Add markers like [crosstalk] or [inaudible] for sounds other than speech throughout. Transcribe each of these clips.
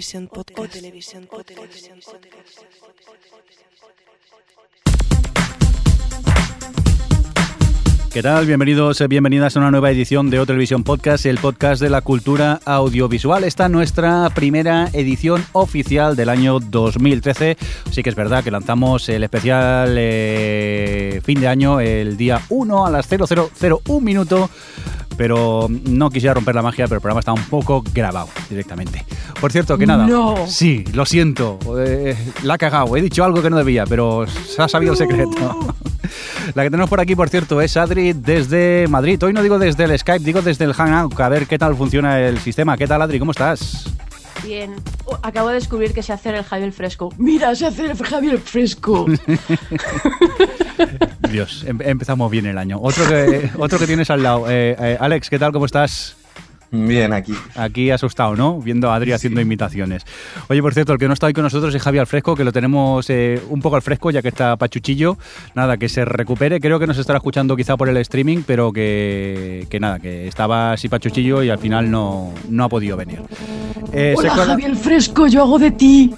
O Televisión. O. ¿Qué tal? Bienvenidos, eh, bienvenidas a una nueva edición de O Televisión Podcast, el podcast de la cultura audiovisual. Esta es nuestra primera edición oficial del año 2013. Sí que es verdad que lanzamos el especial eh, fin de año el día 1 a las 0001 minuto pero no quisiera romper la magia, pero el programa está un poco grabado directamente. Por cierto, que nada. No. Sí, lo siento. eh, la ha cagado. He dicho algo que no debía, pero se ha sabido el secreto. [laughs] La que tenemos por aquí, por cierto, es Adri desde Madrid. Hoy no digo desde el Skype, digo desde el Hangout. A ver qué tal funciona el sistema. ¿Qué tal, Adri? ¿Cómo estás? Bien. Oh, acabo de descubrir que sé hacer el Javier Fresco. Mira, sé hacer el Javier Fresco. [laughs] Dios, em- empezamos bien el año. Otro que, otro que tienes al lado. Eh, eh, Alex, ¿qué tal? ¿Cómo estás? Bien, aquí. Aquí asustado, ¿no? Viendo a Adri haciendo imitaciones. Oye, por cierto, el que no está hoy con nosotros es Javi al fresco, que lo tenemos eh, un poco al fresco, ya que está pachuchillo. Nada, que se recupere. Creo que nos estará escuchando quizá por el streaming, pero que, que nada, que estaba así pachuchillo y al final no, no ha podido venir. Eh, Hola, se cuela- Javier Fresco, yo hago de ti.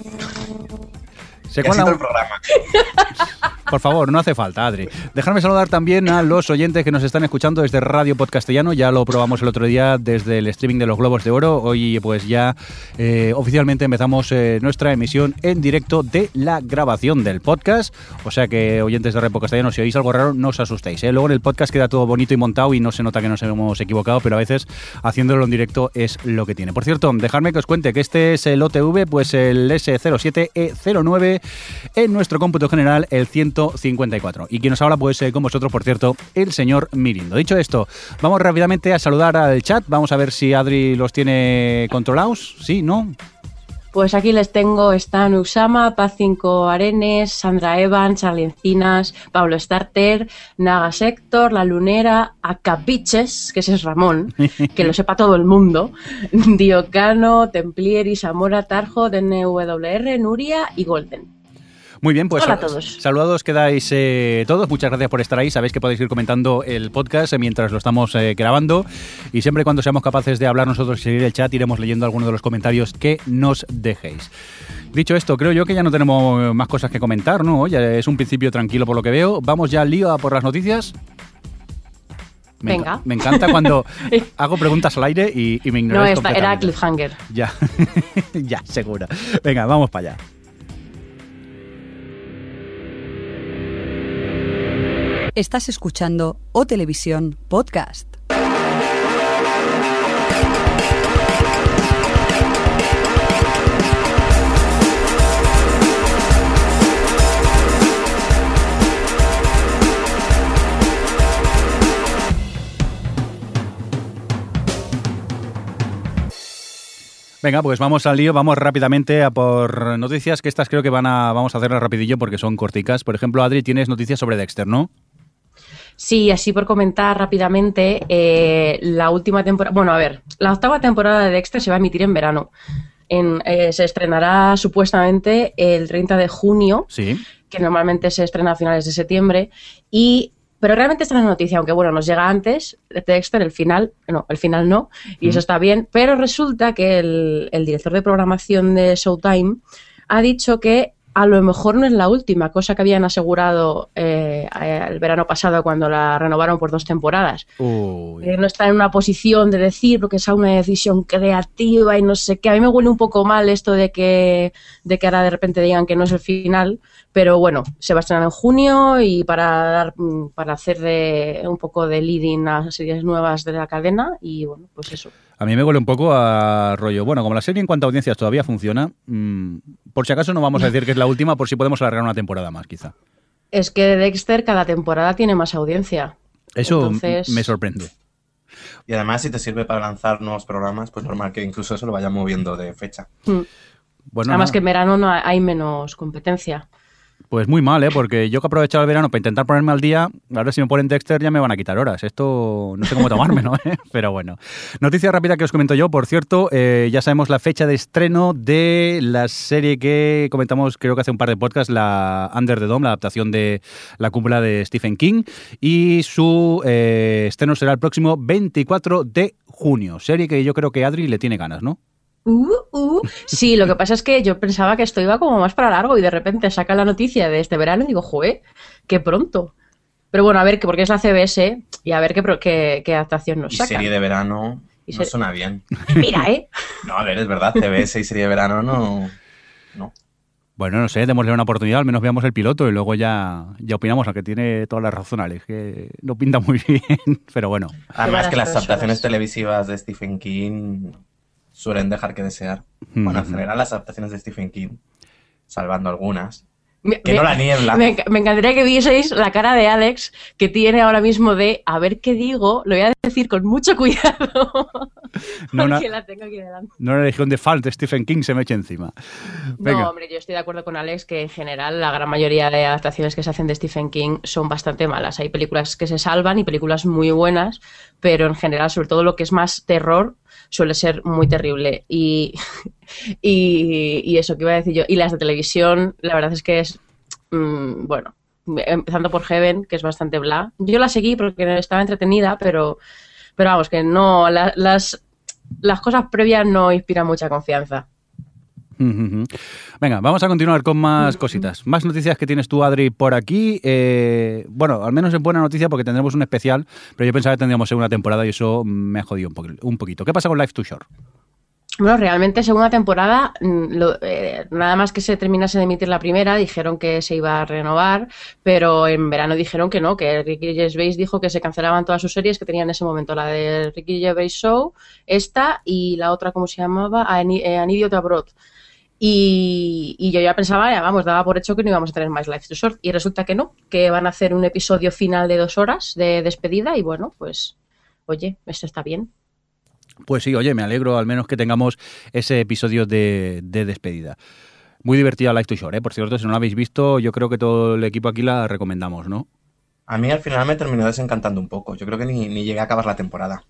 se un- el programa. [laughs] Por favor, no hace falta, Adri. Dejadme saludar también a los oyentes que nos están escuchando desde Radio Podcastellano. Ya lo probamos el otro día desde el streaming de los Globos de Oro. Hoy, pues ya eh, oficialmente empezamos eh, nuestra emisión en directo de la grabación del podcast. O sea que, oyentes de Radio Podcastellano, si oís algo raro, no os asustéis. ¿eh? Luego en el podcast queda todo bonito y montado y no se nota que nos hemos equivocado, pero a veces haciéndolo en directo es lo que tiene. Por cierto, dejadme que os cuente que este es el OTV, pues el S07E09 en nuestro cómputo general, el 154. Y quien nos habla, pues eh, con vosotros, por cierto, el señor Mirindo. Dicho esto, vamos rápidamente a saludar al chat. Vamos a ver si Adri los tiene controlados. ¿Sí? ¿No? Pues aquí les tengo, están Usama, Paz5 Arenes, Sandra Evans, Charlie Encinas, Pablo Starter, Naga Sector, La Lunera, Acapiches, que ese es Ramón, que lo sepa todo el mundo, Diocano, Templieri, Zamora, Tarjo, DNWR, Nuria y Golden. Muy bien, pues Hola a todos. saludados quedáis eh, todos. Muchas gracias por estar ahí. Sabéis que podéis ir comentando el podcast eh, mientras lo estamos eh, grabando. Y siempre y cuando seamos capaces de hablar nosotros y seguir el chat, iremos leyendo algunos de los comentarios que nos dejéis. Dicho esto, creo yo que ya no tenemos más cosas que comentar, ¿no? Ya es un principio tranquilo por lo que veo. Vamos ya al lío a por las noticias. Me Venga. Me encanta cuando [laughs] hago preguntas al aire y, y me No, ignoráis esta, era. Cliffhanger. Ya, [laughs] ya, segura. Venga, vamos para allá. Estás escuchando O Televisión Podcast. Venga, pues vamos al lío, vamos rápidamente a por noticias, que estas creo que van a, vamos a hacerlas rapidillo porque son corticas. Por ejemplo, Adri, tienes noticias sobre Dexter, ¿no? Sí, así por comentar rápidamente, eh, la última temporada, bueno, a ver, la octava temporada de Dexter se va a emitir en verano. En, eh, se estrenará supuestamente el 30 de junio, Sí. que normalmente se estrena a finales de septiembre, y pero realmente esta es noticia, aunque bueno, nos llega antes de Dexter, el final, no, el final no, y eso está bien, pero resulta que el, el director de programación de Showtime ha dicho que a lo mejor no es la última, cosa que habían asegurado eh, el verano pasado cuando la renovaron por dos temporadas. Eh, no está en una posición de decir porque es una decisión creativa y no sé qué. A mí me huele un poco mal esto de que, de que ahora de repente digan que no es el final, pero bueno, se va a estrenar en junio y para dar, para hacer de un poco de leading a series nuevas de la cadena y bueno, pues eso. A mí me huele un poco a rollo. Bueno, como la serie en cuanto a audiencias todavía funciona, mm, por si acaso no vamos a decir que es la última, por si podemos alargar una temporada más, quizá. Es que Dexter cada temporada tiene más audiencia. Eso Entonces- me sorprende. Y además, si te sirve para lanzar nuevos programas, pues normal que incluso eso lo vaya moviendo de fecha. Mm. Bueno, Además nada. que en verano no hay menos competencia. Pues muy mal, ¿eh? Porque yo que he aprovechado el verano para intentar ponerme al día, ahora si me ponen Dexter ya me van a quitar horas. Esto no sé cómo tomármelo, ¿eh? [laughs] Pero bueno. Noticia rápida que os comento yo. Por cierto, eh, ya sabemos la fecha de estreno de la serie que comentamos creo que hace un par de podcasts, la Under the Dome, la adaptación de la cúpula de Stephen King. Y su eh, estreno será el próximo 24 de junio. Serie que yo creo que Adri le tiene ganas, ¿no? Uh, uh. Sí, lo que pasa es que yo pensaba que esto iba como más para largo y de repente saca la noticia de este verano y digo, joder, qué pronto. Pero bueno, a ver, que porque es la CBS y a ver qué, pro- qué, qué adaptación nos Y saca. serie de verano Y no suena bien. Mira, ¿eh? [laughs] No, a ver, es verdad, CBS y serie de verano no. No. Bueno, no sé, démosle una oportunidad, al menos veamos el piloto y luego ya, ya opinamos, aunque tiene todas las razones, Alex, que no pinta muy [laughs] bien, pero bueno. Además que las adaptaciones televisivas de Stephen King suelen dejar que desear. Bueno, en general las adaptaciones de Stephen King, salvando algunas. Me, Que me- no la niebla. me enc- me encantaría que vieseis la cara de Alex que tiene ahora mismo de a ver qué digo, lo voy a decir con mucho [laughs] cuidado No, porque la tengo aquí delante. No la legión de Stephen King se me eche encima. Venga. No, hombre, yo estoy de acuerdo con Alex que en general la gran mayoría de adaptaciones que se hacen de Stephen King son bastante malas. Hay películas que se salvan y películas muy buenas, pero en general, sobre todo lo que es más terror, suele ser muy terrible. [laughs] Y, y, eso que iba a decir yo. Y las de televisión, la verdad es que es, mm, bueno, empezando por Heaven, que es bastante bla. Yo la seguí porque estaba entretenida, pero, pero vamos, que no, la- las, las cosas previas no inspiran mucha confianza. Venga, vamos a continuar con más cositas. Más noticias que tienes tú, Adri, por aquí. Eh, bueno, al menos es buena noticia porque tendremos un especial, pero yo pensaba que tendríamos segunda temporada y eso me ha jodido un, poqu- un poquito. ¿Qué pasa con Life Too Short? Bueno, realmente segunda temporada, mm, lo- eh, nada más que se terminase de emitir la primera, dijeron que se iba a renovar, pero en verano dijeron que no, que Ricky Gervais dijo que se cancelaban todas sus series que tenían en ese momento, la de Ricky Gervais Show, esta y la otra, ¿cómo se llamaba? Eh, An Idiot Abroad. Y, y yo ya pensaba, ya vamos, daba por hecho que no íbamos a tener más Life to Short, y resulta que no, que van a hacer un episodio final de dos horas de despedida, y bueno, pues, oye, esto está bien. Pues sí, oye, me alegro al menos que tengamos ese episodio de, de despedida. Muy divertida Life Too Short, ¿eh? Por cierto, si no la habéis visto, yo creo que todo el equipo aquí la recomendamos, ¿no? A mí al final me terminó desencantando un poco. Yo creo que ni, ni llegué a acabar la temporada.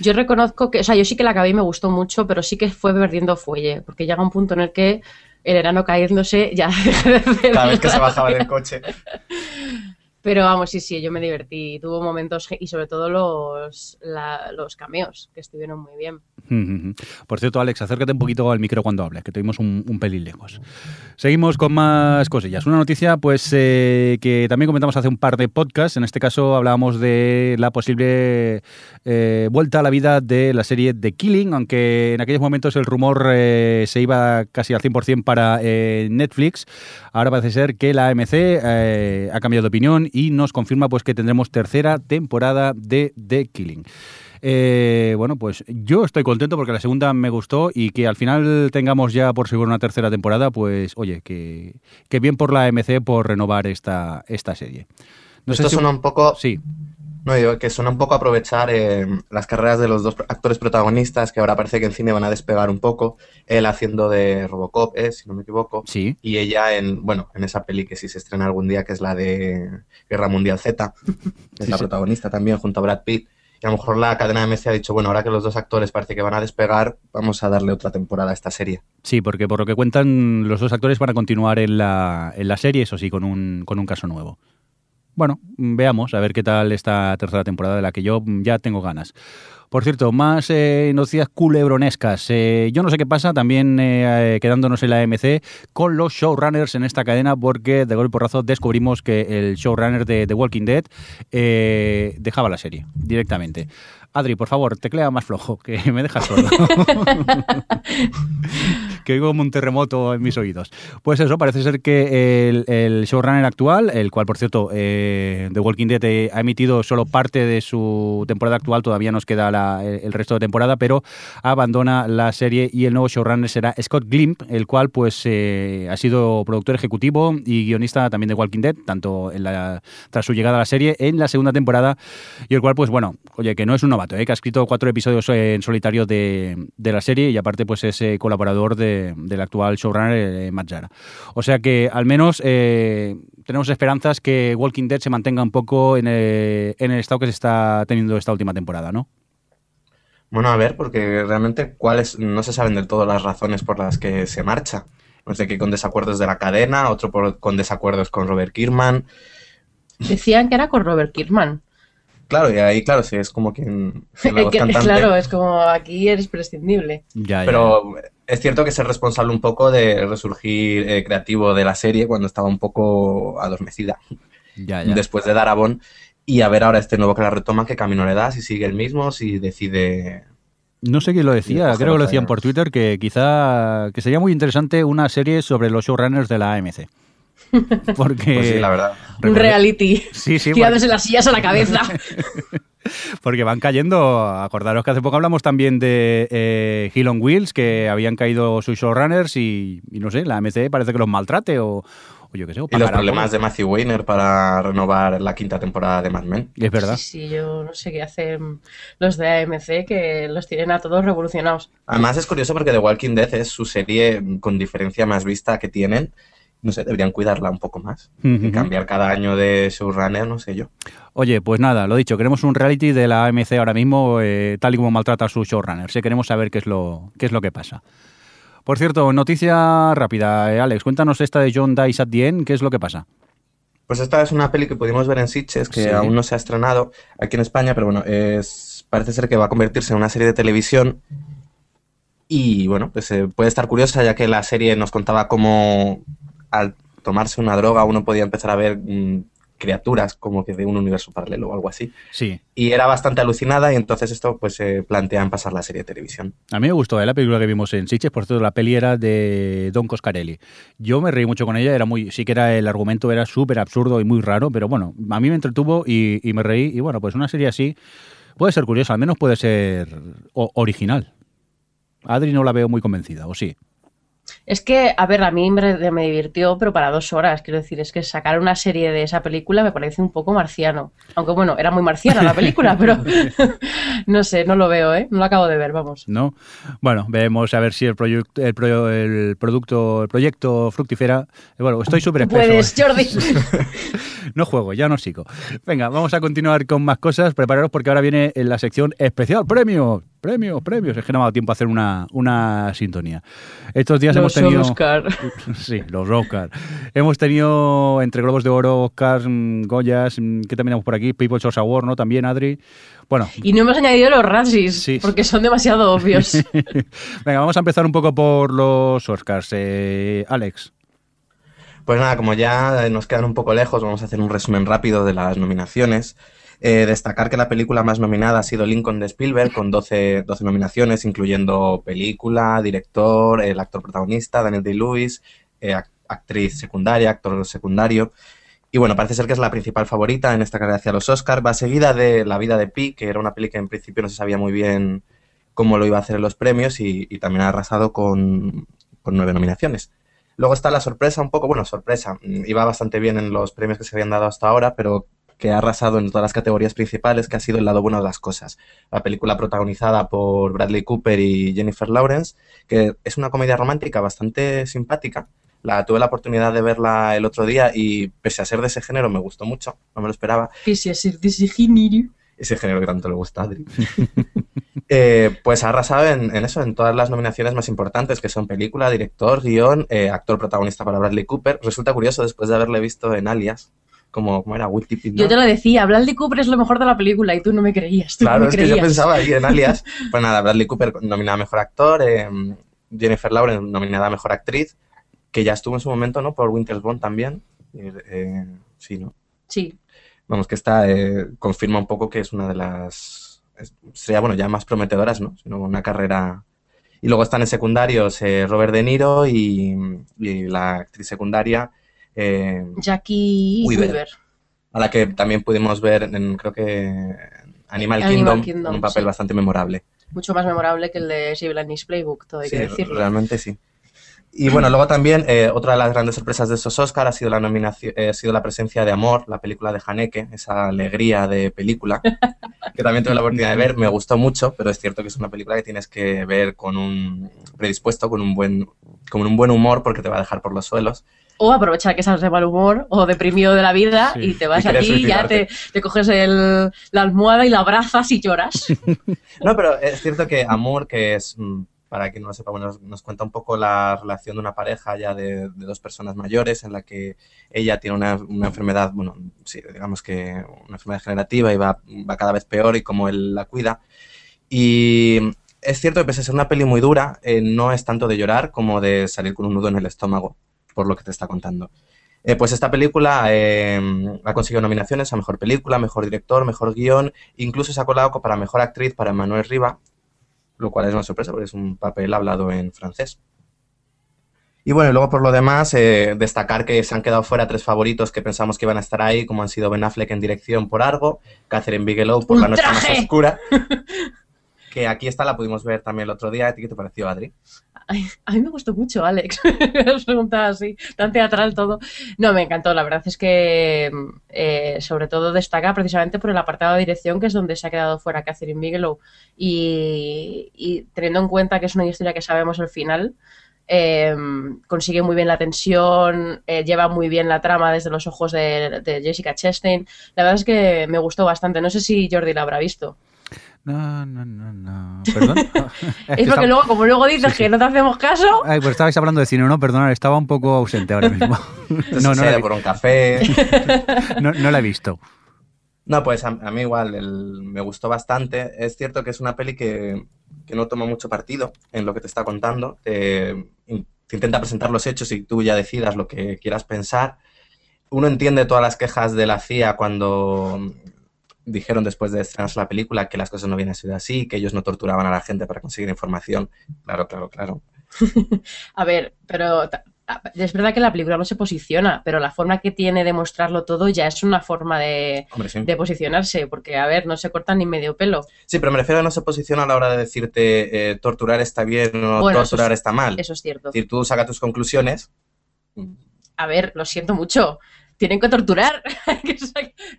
Yo reconozco que, o sea, yo sí que la acabé y me gustó mucho, pero sí que fue perdiendo fuelle, porque llega un punto en el que el enano cayéndose ya [laughs] deja de hacer Cada vez que se bajaba del coche. [laughs] Pero vamos, sí, sí, yo me divertí. Tuvo momentos y sobre todo los, la- los cameos, que estuvieron muy bien. Por cierto, Alex, acércate un poquito al micro cuando hables, que tuvimos un, un pelín lejos. Seguimos con más cosillas. Una noticia, pues, eh, que también comentamos hace un par de podcasts. En este caso hablábamos de la posible eh, vuelta a la vida de la serie The Killing, aunque en aquellos momentos el rumor eh, se iba casi al 100% para Netflix. Ahora parece ser que la AMC ha cambiado de opinión y nos confirma pues que tendremos tercera temporada de The Killing. Eh, bueno, pues yo estoy contento porque la segunda me gustó y que al final tengamos ya por seguro una tercera temporada, pues oye, que, que bien por la AMC por renovar esta, esta serie. No sé Esto si- suena un poco. Sí, No, digo que suena un poco a aprovechar eh, las carreras de los dos actores protagonistas, que ahora parece que en cine van a despegar un poco. Él haciendo de Robocop, eh, si no me equivoco. sí. Y ella en, bueno, en esa peli que sí se estrena algún día, que es la de Guerra Mundial Z, [laughs] es Sí, la sí. protagonista también, junto a Brad Pitt. Y a lo mejor la cadena de MC ha dicho, bueno, ahora que los dos actores parece que van a despegar, vamos a darle otra temporada a esta serie. Sí, porque por lo que cuentan, los dos actores van a continuar en la, en la serie, eso sí, con un, con un caso nuevo. Bueno, veamos a ver qué tal esta tercera temporada de la que yo ya tengo ganas. Por cierto, más eh, noticias culebronescas. Eh, yo no sé qué pasa, también eh, eh, quedándonos en la AMC, con los showrunners en esta cadena, porque de golpe porrazo descubrimos que el showrunner de The Walking Dead dejaba la serie directamente. Adri, por favor, teclea más flojo, que me dejas sordo. [laughs] que oigo como un terremoto en mis oídos. Pues eso, parece ser que el, el showrunner actual, el cual, por cierto, eh, The Walking Dead eh, ha emitido solo parte de su temporada actual, todavía nos queda la la- el resto de temporada, pero abandona la serie y el nuevo showrunner será Scott Glimp, el cual pues eh, ha sido productor ejecutivo y guionista también de Walking Dead, tanto en la, tras su llegada a la serie en la segunda temporada, y el cual pues bueno, oye, que no es un novato, ¿eh? que ha escrito cuatro episodios en solitario de, de la serie y aparte pues es eh, colaborador de- del actual showrunner eh, Matt Yara. O sea que al menos eh, tenemos esperanzas que Walking Dead se mantenga un poco en el, en el estado que se está teniendo esta última temporada, ¿no? Bueno, a ver, porque realmente cuáles no se saben del todo las razones por las que se marcha. No sé, que con desacuerdos de la cadena, otro por- con desacuerdos con Robert Kirkman. Decían que era con Robert Kirkman. Claro, y ahí, claro, sí, es como quien, quien la [laughs] voz Que- cantante. claro, es como aquí eres prescindible. Ya, ya. Es cierto que es el responsable un poco de resurgir eh, creativo de la serie cuando estaba un poco adormecida ya, ya. después de Darabont. Y a ver ahora este nuevo que la retoma, qué camino le da, si sigue el mismo, si decide... No sé quién lo decía, creo que lo decían por Twitter, que quizá que sería muy interesante una serie sobre los showrunners de la AMC. [laughs] Porque, Pues sí, la verdad. Un reality. Sí, sí, Tirándose las sillas a la cabeza. [laughs] [laughs] porque van cayendo. Acordaros que hace poco hablamos también de eh, Hill on Wheels, que habían caído sus showrunners y, y no sé, la AMC parece que los maltrate o, o yo qué sé. o Y los problemas algo. de Matthew Weiner para renovar la quinta temporada de Mad Men. Es verdad. Sí, sí, yo no sé qué hacen los de AMC que los tienen a todos revolucionados. Además es curioso porque The Walking Dead es su serie con diferencia más vista que tienen. No sé, deberían cuidarla un poco más. Y cambiar cada año de showrunner, no sé yo. Oye, pues nada, lo dicho, queremos un reality de la AMC ahora mismo, eh, tal y como maltrata a sus showrunners. Eh, queremos saber qué es lo, qué es lo que pasa. Por cierto, noticia rápida, eh, Alex, cuéntanos esta de John Dice at the End, ¿qué es lo que pasa? Pues esta es una peli que pudimos ver en Sitges, que Sí. aún no se ha estrenado aquí en España, pero bueno, es, parece ser que va a convertirse en una serie de televisión. Y bueno, pues eh, puede estar curiosa, ya que la serie nos contaba cómo al tomarse una droga uno podía empezar a ver mm, criaturas como que de un universo paralelo o algo así. Sí, Y era bastante alucinada y entonces esto pues se plantea en pasar la serie de televisión. a mí me gustó eh, la película que vimos en Sitges, por cierto, la peli era de Don Coscarelli. Yo me reí mucho con ella, era muy, sí que era el argumento era súper absurdo y muy raro, pero bueno, a mí me entretuvo y, y me reí. Y bueno, pues una serie así puede ser curiosa, al menos puede ser original. Adri no la veo muy convencida, ¿o sí? Es que, a ver, a mí me, me divirtió, pero para dos horas. Quiero decir, es que sacar una serie de esa película me parece un poco marciano. Aunque bueno, era muy marciana la película, [laughs] pero [laughs] no sé, no lo veo, ¿eh? No lo acabo de ver, vamos. ¿no? Bueno, veremos a ver si el, proyecto el, pro- el producto, el proyecto fructifera. eh, Bueno, estoy súper puedes, ¿eh? Jordi. [laughs] No juego, ya no sigo. Venga, vamos a continuar con más cosas. Prepararos porque ahora viene en la sección especial. ¡Premios! ¡Premios! ¡Premios! Es que no me ha dado tiempo a hacer una, una sintonía. Estos días hemos Los tenido. Oscar. [laughs] Sí, los Oscar. Hemos tenido entre Globos de Oro, Oscars, mm, Goyas, mm, ¿qué también tenemos por aquí? People's Choice Award, ¿no? También, Adri. Bueno, Y no hemos añadido los Razzies, Sí. porque son demasiado obvios. [laughs] venga, vamos a empezar un poco por los Oscars. Eh, Alex. Pues nada, como ya nos quedan un poco lejos, vamos a hacer un resumen rápido de las nominaciones. Eh, destacar que la película más nominada ha sido Lincoln de Spielberg, con 12, 12 nominaciones, incluyendo película, director, el actor protagonista, Daniel Day-Lewis, eh, ac- actriz secundaria, actor secundario. Y bueno, parece ser que es la principal favorita en esta carrera hacia los Oscars. Va seguida de La vida de Pi, que era una peli que en principio no se sabía muy bien cómo lo iba a hacer en los premios y, y también ha arrasado con, con nueve nominaciones. Luego está la sorpresa, un poco, bueno, sorpresa, mm, iba bastante bien en los premios que se habían dado hasta ahora, pero que ha arrasado en todas las categorías principales, que ha sido el lado bueno de las cosas. La película protagonizada por Bradley Cooper y Jennifer Lawrence, que es una comedia romántica bastante simpática. La tuve la oportunidad de verla el otro día y pese a ser de ese género me gustó mucho, no me lo esperaba Que si es de ese género. ese género que tanto le gusta a Adri. [laughs] Eh, pues ha arrasado en, en eso, en todas las nominaciones más importantes, que son película, director, guion, eh, actor protagonista para Bradley Cooper. Resulta curioso, después de haberle visto en Alias, como, como era Will ¿no? Yo te lo decía, Bradley Cooper es lo mejor de la película y tú no me creías. Tú no Claro, me es que creías. yo pensaba ahí en Alias. [laughs] Pues nada, Bradley Cooper nominada a Mejor Actor, eh, Jennifer Lawrence nominada a Mejor Actriz, que ya estuvo en su momento, ¿no? Por Winter's Bone también. Eh, sí, ¿no? Sí. Vamos, que esta eh, confirma un poco que es una de las. sería, bueno, ya más prometedoras, ¿no? Sino una carrera. Y luego están en secundarios Robert De Niro y, y la actriz secundaria, eh, Jackie Weaver. Weaver. a la que también pudimos ver en, creo que. Animal, Animal Kingdom, Kingdom, un papel sí. bastante memorable. Mucho más memorable que el de Sibylline's Playbook, todo hay Sí, que decirlo. realmente sí. Y bueno, luego también eh, otra de las grandes sorpresas de esos Oscar ha sido la nominación, eh, ha sido la presencia de Amor, la película de Haneke, esa alegría de película, [laughs] que también tuve la oportunidad de ver, me gustó mucho, pero es cierto que es una película que tienes que ver con un predispuesto, con un buen, con un buen humor, porque te va a dejar por los suelos. O aprovechar que estás de mal humor o deprimido de la vida Sí. y te vas Y ya te, coges el- la almohada y la abrazas y lloras. [laughs] No, pero es cierto que Amor, que es, mm, para quien no lo sepa, bueno, nos, nos cuenta un poco la relación de una pareja ya de, de dos personas mayores en la que ella tiene una, una enfermedad, bueno, sí, digamos que una enfermedad degenerativa y va, va cada vez peor y cómo él la cuida. Y es cierto que pese a ser una peli muy dura, eh, no es tanto de llorar como de salir con un nudo en el estómago, por lo que te está contando. Eh, pues esta película eh, ha conseguido nominaciones a Mejor Película, Mejor Director, Mejor Guión, incluso se ha colado para Mejor Actriz para Manuel Riva, lo cual es una sorpresa porque es un papel hablado en francés. Y bueno, y luego por lo demás, eh, destacar que se han quedado fuera tres favoritos que pensamos que iban a estar ahí, como han sido Ben Affleck en dirección por Argo, Catherine Bigelow por La Noche Más. Oscura, [laughs] que aquí está, la pudimos ver también el otro día. ¿A ti qué te pareció, Adri? A mí me gustó mucho, Alex. [laughs] Has preguntado así, tan teatral todo. No, me encantó. La verdad es que, eh, sobre todo, destaca precisamente por el apartado de dirección, que es donde se ha quedado fuera Catherine Bigelow. Y, y teniendo en cuenta que es una historia que sabemos el final, eh, consigue muy bien la tensión, eh, lleva muy bien la trama desde los ojos de, de Jessica Chastain. La verdad es que me gustó bastante. No sé si Jordi la habrá visto. No, no, no, no. ¿Perdón? [laughs] Es porque luego, como luego dices Sí, sí. que no te hacemos caso, Ay, pues estabais hablando de cine, no, perdonad, estaba un poco ausente ahora mismo. Entonces, [laughs] No, no se la, por un café. [laughs] no, no la he visto. No, pues a, a mí igual el- me gustó bastante. Es cierto que es una peli que, que no toma mucho partido en lo que te está contando. Te intenta presentar los hechos y tú ya decidas lo que quieras pensar. Uno entiende todas las quejas de la CIA cuando dijeron después de estrenarse la película que las cosas no habían sido así, que ellos no torturaban a la gente para conseguir información. Claro, claro, claro. [laughs] A ver, pero es verdad que la película no se posiciona, pero la forma que tiene de mostrarlo todo ya es una forma de, Hombre, sí. de posicionarse, porque, a ver, no se corta ni medio pelo. Sí, pero me refiero a no se posiciona a la hora de decirte eh, torturar está bien o Bueno, torturar es- está mal. Eso es cierto. Es decir, tú saca tus conclusiones. A ver, lo siento mucho. Tienen que torturar. [laughs]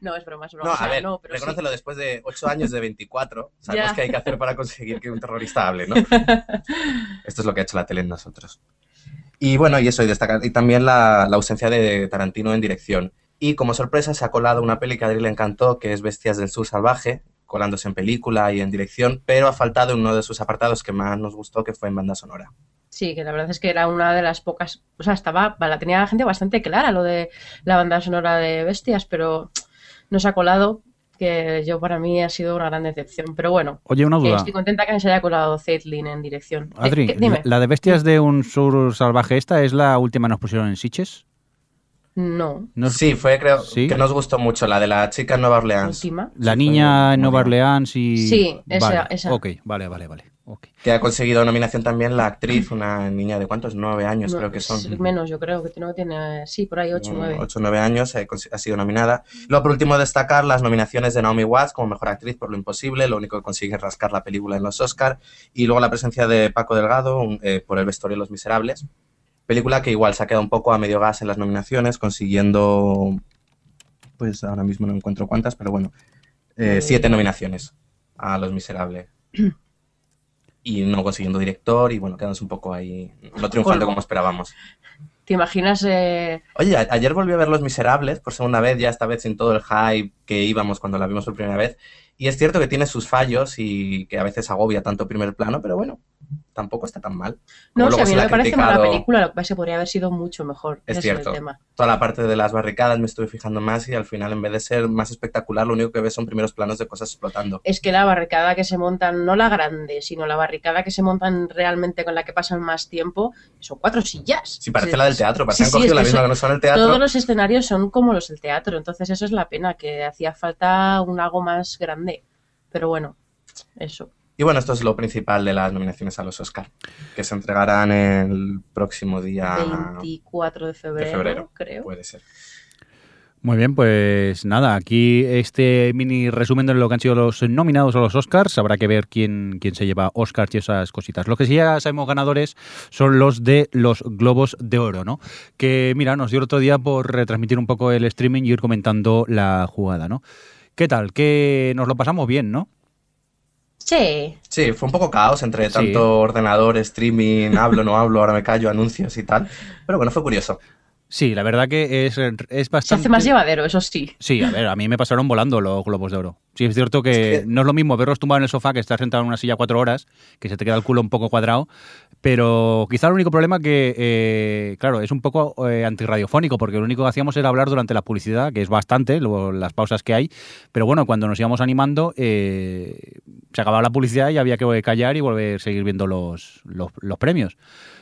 No, es broma, es broma. No, a ver, no, pero sí. reconócelo después de ocho años de 24. Sabemos qué hay que hacer para conseguir que un terrorista hable, ¿no? [laughs] Esto es lo que ha hecho la tele en nosotros. Y bueno, y eso, y destacar y también la, la ausencia de Tarantino en dirección. Y como sorpresa se ha colado una peli que a Adri le encantó, que es Bestias del Sur Salvaje, colándose en película y en dirección, pero ha faltado uno de sus apartados que más nos gustó, que fue en banda sonora. Sí, que la verdad es que era una de las pocas. O sea, estaba. La tenía la gente bastante clara lo de la banda sonora de Bestias, pero no se ha colado. Que yo para mí ha sido una gran decepción. Pero bueno, Oye, una duda. estoy contenta que se haya colado Zeitlin en dirección. Eh, Adri, ¿qué- dime. ¿la de Bestias de un sur salvaje esta es la última que nos pusieron en Siches? No, ¿No Sí, fue creo ¿Sí? que nos gustó mucho, la de la chica en Nueva Orleans. última. La Sí, niña en Nueva. Orleans y... Sí, esa- vale. esa. Ok, vale, vale, vale. Que ha conseguido nominación también la actriz, una niña de cuántos, nueve años No, creo que son. Menos, yo creo que no tiene. Sí, por ahí 8 Mm, 9. 8 o 9 años eh, ha sido nominada. Luego, por último, destacar las nominaciones de Naomi Watts como mejor actriz por Lo Imposible, lo único que consigue es rascar la película en los Oscar. Y luego la presencia de Paco Delgado un- eh, por El vestuario de los miserables. Película que igual se ha quedado un poco a medio gas en las nominaciones, consiguiendo. Pues ahora mismo no encuentro cuántas, pero bueno. eh, Eh. siete nominaciones a Los Miserables. [clears throat] Y no consiguiendo director, y bueno, quedándose un poco ahí. No triunfando como esperábamos. ¿Te imaginas? eh, Oye, ayer volví a ver Los Miserables por segunda vez, ya esta vez sin todo el hype que íbamos cuando la vimos por primera vez. Y es cierto que tiene sus fallos y que a veces agobia tanto primer plano, pero bueno, tampoco está tan mal. No, o sea, a mí no me parece mala criticado- película, lo que pasa es que podría haber sido mucho mejor. Es cierto. tema. Toda la parte de las barricadas me estuve fijando más y al final, en vez de ser más espectacular, lo único que ves son primeros planos de cosas explotando. Es que la barricada que se montan, no la grande, sino la barricada que se montan realmente con la que pasan más tiempo, son cuatro sillas. Si parece Sí, la del teatro, parece sí, que han sí, cogido la misma que no son el teatro. Todos los escenarios son como los del teatro, entonces eso es la pena, que hacía falta un algo más grande. Pero bueno, eso. Y bueno, esto es lo principal de las nominaciones a los Oscar, que se entregarán el próximo día 24 de febrero, febrero. creo. Puede ser. Muy bien, pues nada, aquí este mini resumen de lo que han sido los nominados a los Oscars. Habrá que ver quién, quién se lleva Oscars y esas cositas. Lo que sí ya sabemos ganadores son los de los Globos de Oro, ¿no? Que mira, nos dio el otro día por retransmitir un poco el streaming y ir comentando la jugada, ¿no? ¿Qué tal? Que nos lo pasamos bien, ¿no? Sí. Sí, fue un poco caos entre Sí. tanto ordenador, streaming, hablo, no hablo, ahora me callo, anuncios y tal. Pero bueno, fue curioso. Sí, la verdad que es, es Se bastante... hace más llevadero, eso sí. Sí, a ver, a mí me pasaron volando los globos de oro. Sí, es cierto que, Es que- no es lo mismo verlos tumbado en el sofá que estar sentado en una silla cuatro horas, que se te queda el culo un poco cuadrado, pero quizá el único problema que, eh, claro, es un poco eh, antirradiofónico, porque lo único que hacíamos era hablar durante la publicidad, que es bastante, luego las pausas que hay, pero bueno, cuando nos íbamos animando, eh, se acababa la publicidad y había que callar y volver a seguir viendo los, los, los premios.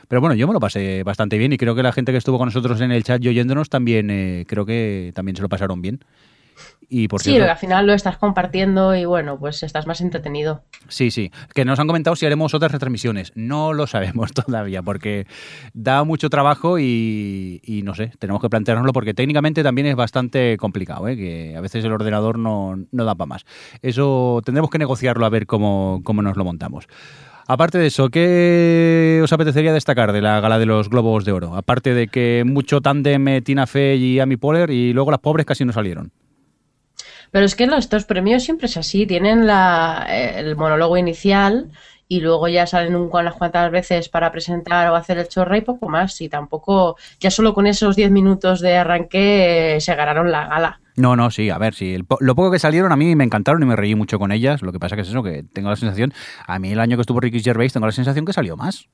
Pero bueno, yo me lo pasé bastante bien y creo que la gente que estuvo con nosotros en el chat y oyéndonos también, eh, creo que también se lo pasaron bien. Y por Sí, cierto, al final lo estás compartiendo y bueno, pues estás más entretenido. sí, sí, que nos han comentado si haremos otras retransmisiones. No lo sabemos [laughs] todavía porque da mucho trabajo y, y no sé, tenemos que planteárnoslo porque técnicamente también es bastante complicado, ¿eh? que a veces el ordenador no, no da para más. Eso tendremos que negociarlo a ver cómo, cómo nos lo montamos. Aparte de eso, ¿qué os apetecería destacar de la gala de los Globos de Oro? Aparte de que mucho tándem eh, Tina Fey y Amy Poehler y luego las pobres casi no salieron. Pero es que los- estos premios siempre es así, tienen la, el monólogo inicial y luego ya salen un- unas cuantas veces para presentar o hacer el chorra y poco más. Y tampoco, ya solo con esos 10 minutos de arranque eh, se ganaron la gala. No, no, sí, a ver, sí. el po- lo poco que salieron a mí me encantaron y me reí mucho con ellas. Lo que pasa que es eso, que tengo la sensación, a mí el año que estuvo Ricky Gervais tengo la sensación que salió más.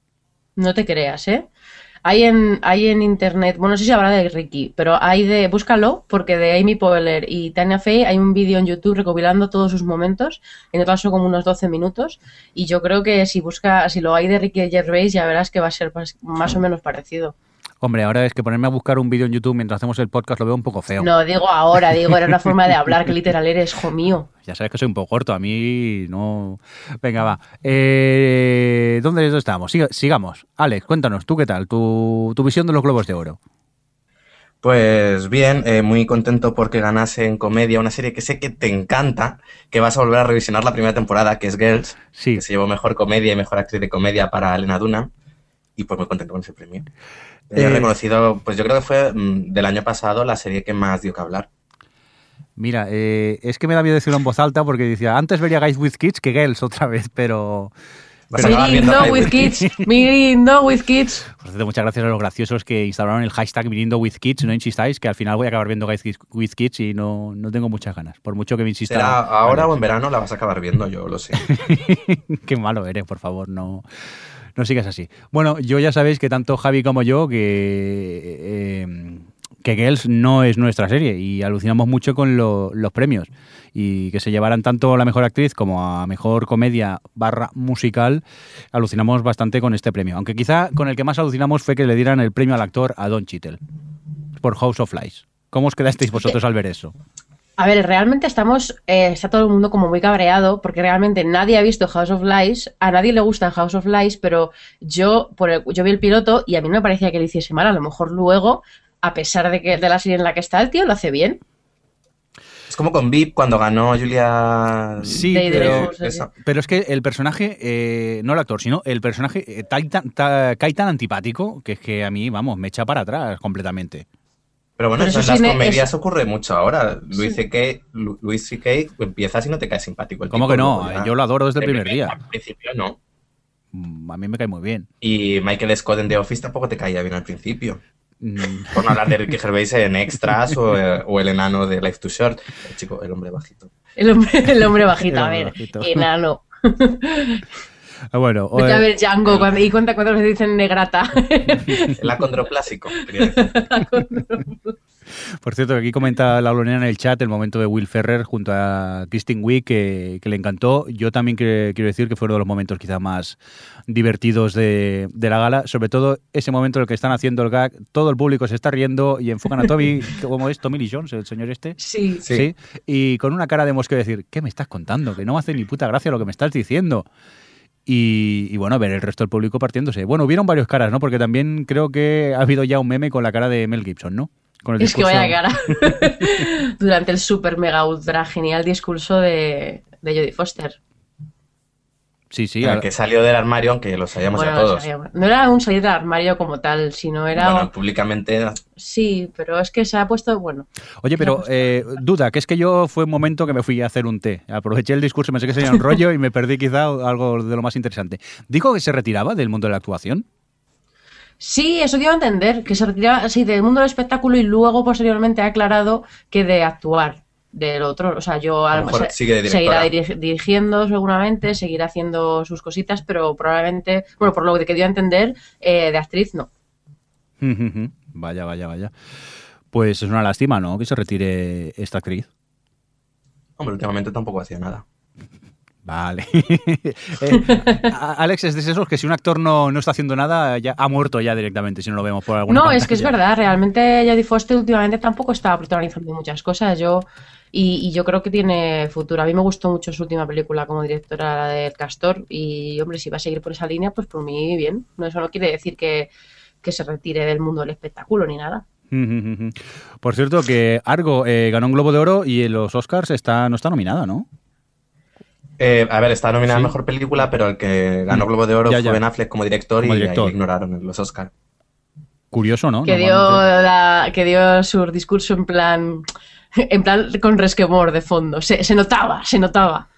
No te creas, ¿eh? Hay en, hay en internet, bueno, no sé si habrá de Ricky, pero hay de, búscalo, porque de Amy Poehler y Tania Fey hay un vídeo en YouTube recopilando todos sus momentos, en total son como unos 12 minutos, y yo creo que si busca, si lo hay de Ricky Gervais, ya verás que va a ser más, más o menos parecido. Hombre, ahora es que ponerme a buscar un vídeo en YouTube mientras hacemos el podcast lo veo un poco feo. No, digo ahora, digo, era una forma de hablar que literal eres, hijo mío. Ya sabes que soy un poco corto, a mí no... Venga, va. Eh, ¿Dónde estamos? Siga- sigamos. Alex, cuéntanos, ¿tú qué tal? Tu, tu visión de los Globos de Oro. Pues bien, eh, muy contento porque ganase en comedia una serie que sé que te encanta, que vas a volver a revisionar la primera temporada, que es Girls, Sí. que se llevó mejor comedia y mejor actriz de comedia para Elena Duna, y pues muy contento con ese premio. He Eh, reconocido, pues yo creo que fue mm, del año pasado la serie que más dio que hablar. Mira, eh, es que me da miedo decirlo en voz alta porque decía, antes vería Guys with Kids que Girls otra vez, pero... Viendo High with kids, Mirindo with kids. Cierto, muchas gracias a los graciosos que instalaron el hashtag viniendo with kids. No insistáis, que al final voy a acabar viendo Guys with Kids y no, no tengo muchas ganas, por mucho que me insista. Será ahora o en verano la vas a acabar viendo, yo lo sé. [laughs] Qué malo eres, por favor, no, no sigas así. Bueno, yo ya sabéis que tanto Javi como yo que, eh, que Girls no es nuestra serie y alucinamos mucho con lo- los premios y que se llevaran tanto a la mejor actriz como a mejor comedia barra musical, alucinamos bastante con este premio. Aunque quizá con el que más alucinamos fue que le dieran el premio al actor a Don Cheadle por House of Lies. ¿Cómo os quedasteis vosotros al ver eso? A ver, realmente estamos, eh, está todo el mundo como muy cabreado porque realmente nadie ha visto House of Lies, a nadie le gusta House of Lies, pero yo, por el- yo vi el piloto y a mí no me parecía que lo hiciese mal, a lo mejor luego, a pesar de que de la serie en la que está el tío, lo hace bien. Es como con VIP cuando ganó Julia... Sí, Day pero, pero es que el personaje, eh, no el actor, sino el personaje eh, cae cae tan antipático que es que a mí, vamos, me echa para atrás completamente. Pero bueno, Pero eso en las comedias eso- ocurre mucho ahora. Luis Sí. C.K. Lu- Luis C.K. empiezas y no te cae simpático el ¿Cómo tipo, que no? Yo lo adoro desde el primer día. Al principio no. Mm, A mí me cae muy bien. Y Michael Scott en The Office tampoco te caía bien al principio. Mm, Por no hablar de Ricky Gervais en Extras o, [laughs] eh, o el enano de Life Too Short. El chico, el hombre bajito. El hombre, el hombre bajito, El a ver, bajito. enano. [laughs] ah, Bueno, Vete a ver Django cuando- y cuenta cuántas veces dicen negrata. [laughs] El acondroplásico. quería [laughs] decir. por cierto, aquí comenta la Lorena en el chat el momento de Will Ferrer junto a Kristen Wiig que, que le encantó. Yo también que- quiero decir que fue uno de los momentos quizá más divertidos de, de la gala, sobre todo ese momento en el que están haciendo el gag, todo el público se está riendo y enfocan a Toby, [laughs] ¿cómo es? Tommy Lee Jones, el señor este. Sí. Sí. Sí. Y con una cara de mosqueo decir, ¿qué me estás contando? Que no me hace ni puta gracia lo que me estás diciendo. Y, y bueno, ver el resto del público partiéndose. Bueno, hubieron varios caras, ¿no? Porque también creo que ha habido ya un meme con la cara de Mel Gibson, ¿no? Con el Es que discurso- vaya cara. [laughs] Durante el super mega ultra genial discurso de, de Jodie Foster. Sí, sí. que salió del armario, aunque lo sabíamos Bueno, ya todos. no era un salir del armario como tal, sino era. Bueno, públicamente Sí, pero es que se ha puesto. Bueno, Oye, pero eh, duda, que es que yo fue un momento que me fui a hacer un té. Aproveché el discurso, pensé que sería un rollo y me perdí quizá algo de lo más interesante. ¿Dijo que se retiraba del mundo de la actuación? Sí, eso dio a entender, que se retiraba así del mundo del espectáculo y luego posteriormente ha aclarado que de actuar del otro, o sea, yo A lo mejor sigue de seguirá dirigiendo seguramente, seguirá haciendo sus cositas, pero probablemente, bueno, por lo que dio a entender, eh, de actriz no. [laughs] vaya, vaya, vaya. Pues es una lástima, ¿no? Que se retire esta actriz. Hombre, últimamente tampoco hacía nada. [laughs] Vale. [laughs] Eh, Alex es de esos que si un actor no, no está haciendo nada, ya ha muerto ya directamente, si no lo vemos por alguna No, es que es verdad, realmente Jodie Foster últimamente tampoco está protagonizando muchas cosas, yo y, y yo creo que tiene futuro. A mí me gustó mucho su última película como directora, la del Castor, y hombre, si va a seguir por esa línea, pues por mí bien. No, eso no quiere decir que, que se retire del mundo del espectáculo ni nada. [laughs] Por cierto, que Argo eh, ganó un Globo de Oro y en los Oscars está, no está nominada, ¿no? Eh, a ver, está nominada Sí. a Mejor Película, pero el que ganó Globo de Oro Ya, fue. Ben Affleck como director Como y director. ahí lo ignoraron en los Oscar. Curioso, ¿no? Que dio, la- que dio su discurso en plan, en plan con resquemor de fondo. Se, se notaba, se notaba.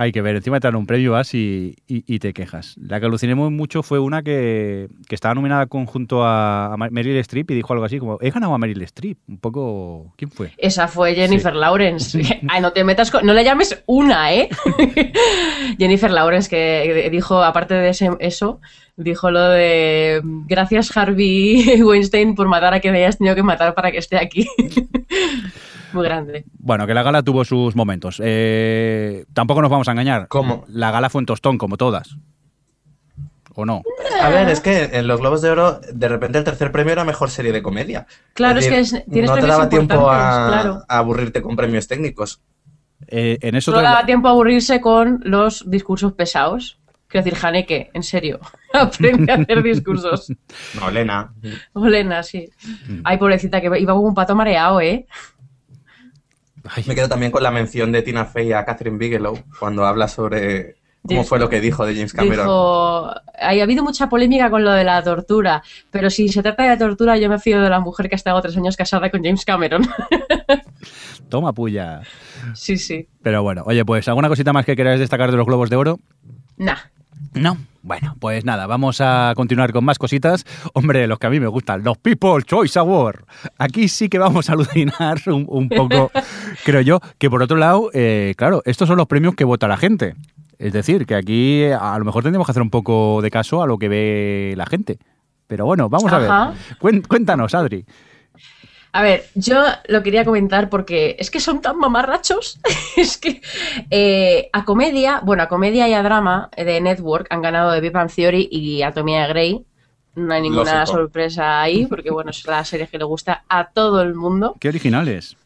Hay que ver, encima te dan un premio, vas y, y- y te quejas. La que aluciné muy mucho fue una que, que estaba nominada conjunto a, a Meryl Streep y dijo algo así como, he ganado a Meryl Streep. Un poco... ¿Quién fue? Esa fue Jennifer Lawrence. [laughs] Ay, no te metas con... No le llames una, ¿eh? [laughs] Jennifer Lawrence que dijo, aparte de ese- eso, dijo lo de gracias Harvey [laughs] Weinstein por matar a quien hayas tenido que matar para que esté aquí. Muy grande. Bueno, que la gala tuvo sus momentos. Eh, tampoco nos vamos a engañar. ¿Cómo? La gala fue un tostón, como todas. ¿O no? A ver, es que en los Globos de Oro, de repente el tercer premio era mejor serie de comedia. Claro, es, que decir, es- tienes no te daba tiempo a, claro. a aburrirte con premios técnicos. Eh, en eso te- daba tiempo a aburrirse con los discursos pesados. Quiero decir, Haneke, en serio, [laughs] aprende a hacer discursos. No, Lena. Olena, sí. Mm. Ay, pobrecita, que iba como un pato mareado, ¿eh? Ay, Me quedo también con la mención de Tina Fey a Catherine Bigelow cuando habla sobre cómo fue lo que dijo de James Cameron. Dijo, ha habido mucha polémica con lo de la tortura, pero si se trata de tortura, yo me fío de la mujer que ha estado tres años casada con James Cameron. [laughs] toma puya. sí, sí. Pero bueno, oye, pues ¿alguna cosita más que queráis destacar de los Globos de Oro? Nah. No. Bueno, pues nada, vamos a continuar con más cositas. Hombre, los que a mí me gustan, los People Choice Award. Aquí sí que vamos a alucinar un, un poco, [laughs] creo yo, que por otro lado, eh, claro, estos son los premios que vota la gente. Es decir, que aquí a lo mejor tendríamos que hacer un poco de caso a lo que ve la gente. Pero bueno, vamos a ver. Cuéntanos, Adri. A ver, yo lo quería comentar porque es que son tan mamarrachos. [laughs] es que eh, a comedia, bueno, a comedia y a drama de Network han ganado The Big Bang Theory y Anatomía de Grey. No hay ninguna Lógico. sorpresa ahí, porque bueno, es la serie que le gusta a todo el mundo. Qué originales.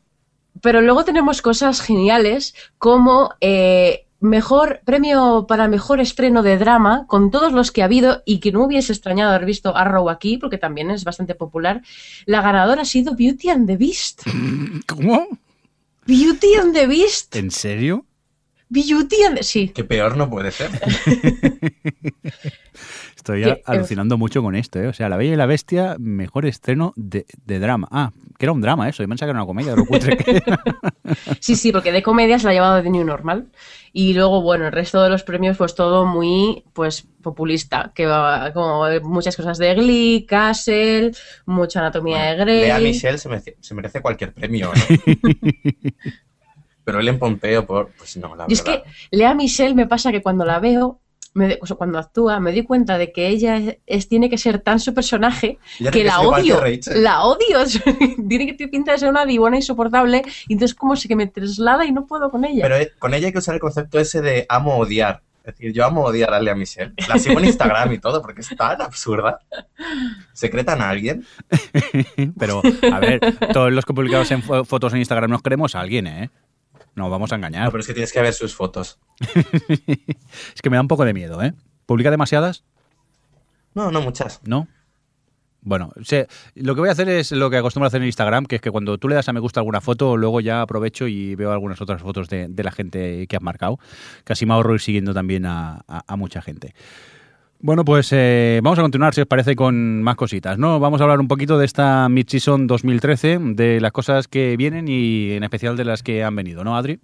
Pero luego tenemos cosas geniales como eh, mejor premio para mejor estreno de drama, con todos los que ha habido y que no hubiese extrañado haber visto Arrow aquí, porque también es bastante popular. La ganadora ha sido Beauty and the Beast. [laughs] ¿Cómo? Beauty and the Beast. ¿En serio? Beauty and the... Sí. Que peor no puede ser. [laughs] Estoy eh, alucinando mucho con esto, ¿eh? O sea, La Bella y la Bestia, mejor estreno de, de drama. Ah, que era un drama eso. Yo pensaba que era una comedia, de lo cutre que era. [laughs] Sí, sí, porque de comedia se la ha llevado de New Normal. Y luego, bueno, el resto de los premios, pues todo muy, pues, populista. Que va como muchas cosas de Glee, Castle, mucha anatomía de Grey. Lea Michelle se merece, se merece cualquier premio. ¿no? [laughs] Pero él en Pompeo, por, pues no, la Y es que Lea Michelle me pasa que cuando la veo, me o sea, cuando actúa, me doy cuenta de que ella es, es- tiene que ser tan su personaje que tiene la que odio. La odio. [laughs] tiene que tener pinta de ser una divona insoportable. Y entonces, como se que me traslada y no puedo con ella. Pero eh, con ella hay que usar el concepto ese de amo odiar. Es decir, yo amo odiar a Lea Michelle. La sigo en Instagram y todo porque es tan absurda. ¿Secretan a alguien? [laughs] Pero, a ver, todos los que publicamos en fo- fotos en Instagram nos queremos a alguien, ¿eh? No vamos a engañar. No, pero es que tienes que ver sus fotos. [laughs] Es que me da un poco de miedo, ¿eh? ¿Publica demasiadas? No, no muchas. ¿No? Bueno, lo que voy a hacer es lo que acostumbro a hacer en Instagram, que es que cuando tú le das a me gusta alguna foto, luego ya aprovecho y veo algunas otras fotos de, de la gente que has marcado. Casi me ahorro ir siguiendo también a, a- a mucha gente. Bueno, pues eh, vamos a continuar, si os parece, con más cositas, ¿no? Vamos a hablar un poquito de esta Mid-Season 2013, de las cosas que vienen y en especial de las que han venido, ¿no, Adri?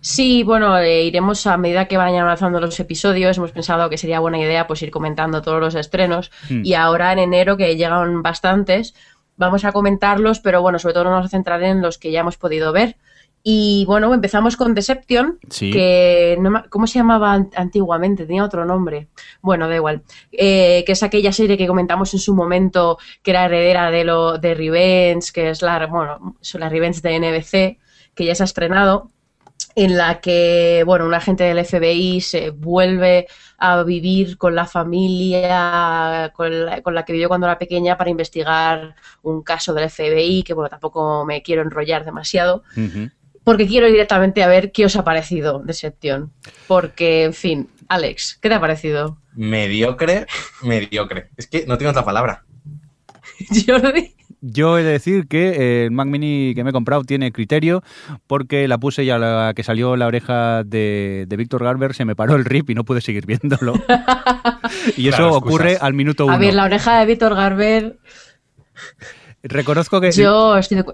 Sí, bueno, eh, iremos a medida que vayan avanzando los episodios. Hemos pensado que sería buena idea pues ir comentando todos los estrenos. Hmm. Y ahora en enero, que llegan bastantes, vamos a comentarlos, pero bueno, sobre todo nos vamos a centrar en los que ya hemos podido ver. Y bueno, empezamos con Deception, Sí. que no ¿cómo se llamaba an- antiguamente? Tenía otro nombre. Bueno, da igual. Eh, que es aquella serie que comentamos en su momento, que era heredera de lo de Revenge, que es la, bueno, la Revenge de NBC, que ya se ha estrenado en la que, bueno, un agente del FBI se vuelve a vivir con la familia con la, con la que vivió cuando era pequeña para investigar un caso del FBI, que bueno, tampoco me quiero enrollar demasiado, Ujú. Porque quiero ir directamente a ver qué os ha parecido Deception. Porque, en fin, Alex, ¿qué te ha parecido? Mediocre, mediocre. Es que no tengo otra palabra. [laughs] Jordi. Yo he de decir que eh, el Mac Mini que me he comprado tiene criterio porque la puse y a la que salió la oreja de, de Víctor Garber se me paró el rip y no pude seguir viéndolo. [laughs] y eso Claro, ocurre excusas. al minuto uno. A ver, la oreja de Víctor Garber, Reconozco que... yo estoy de...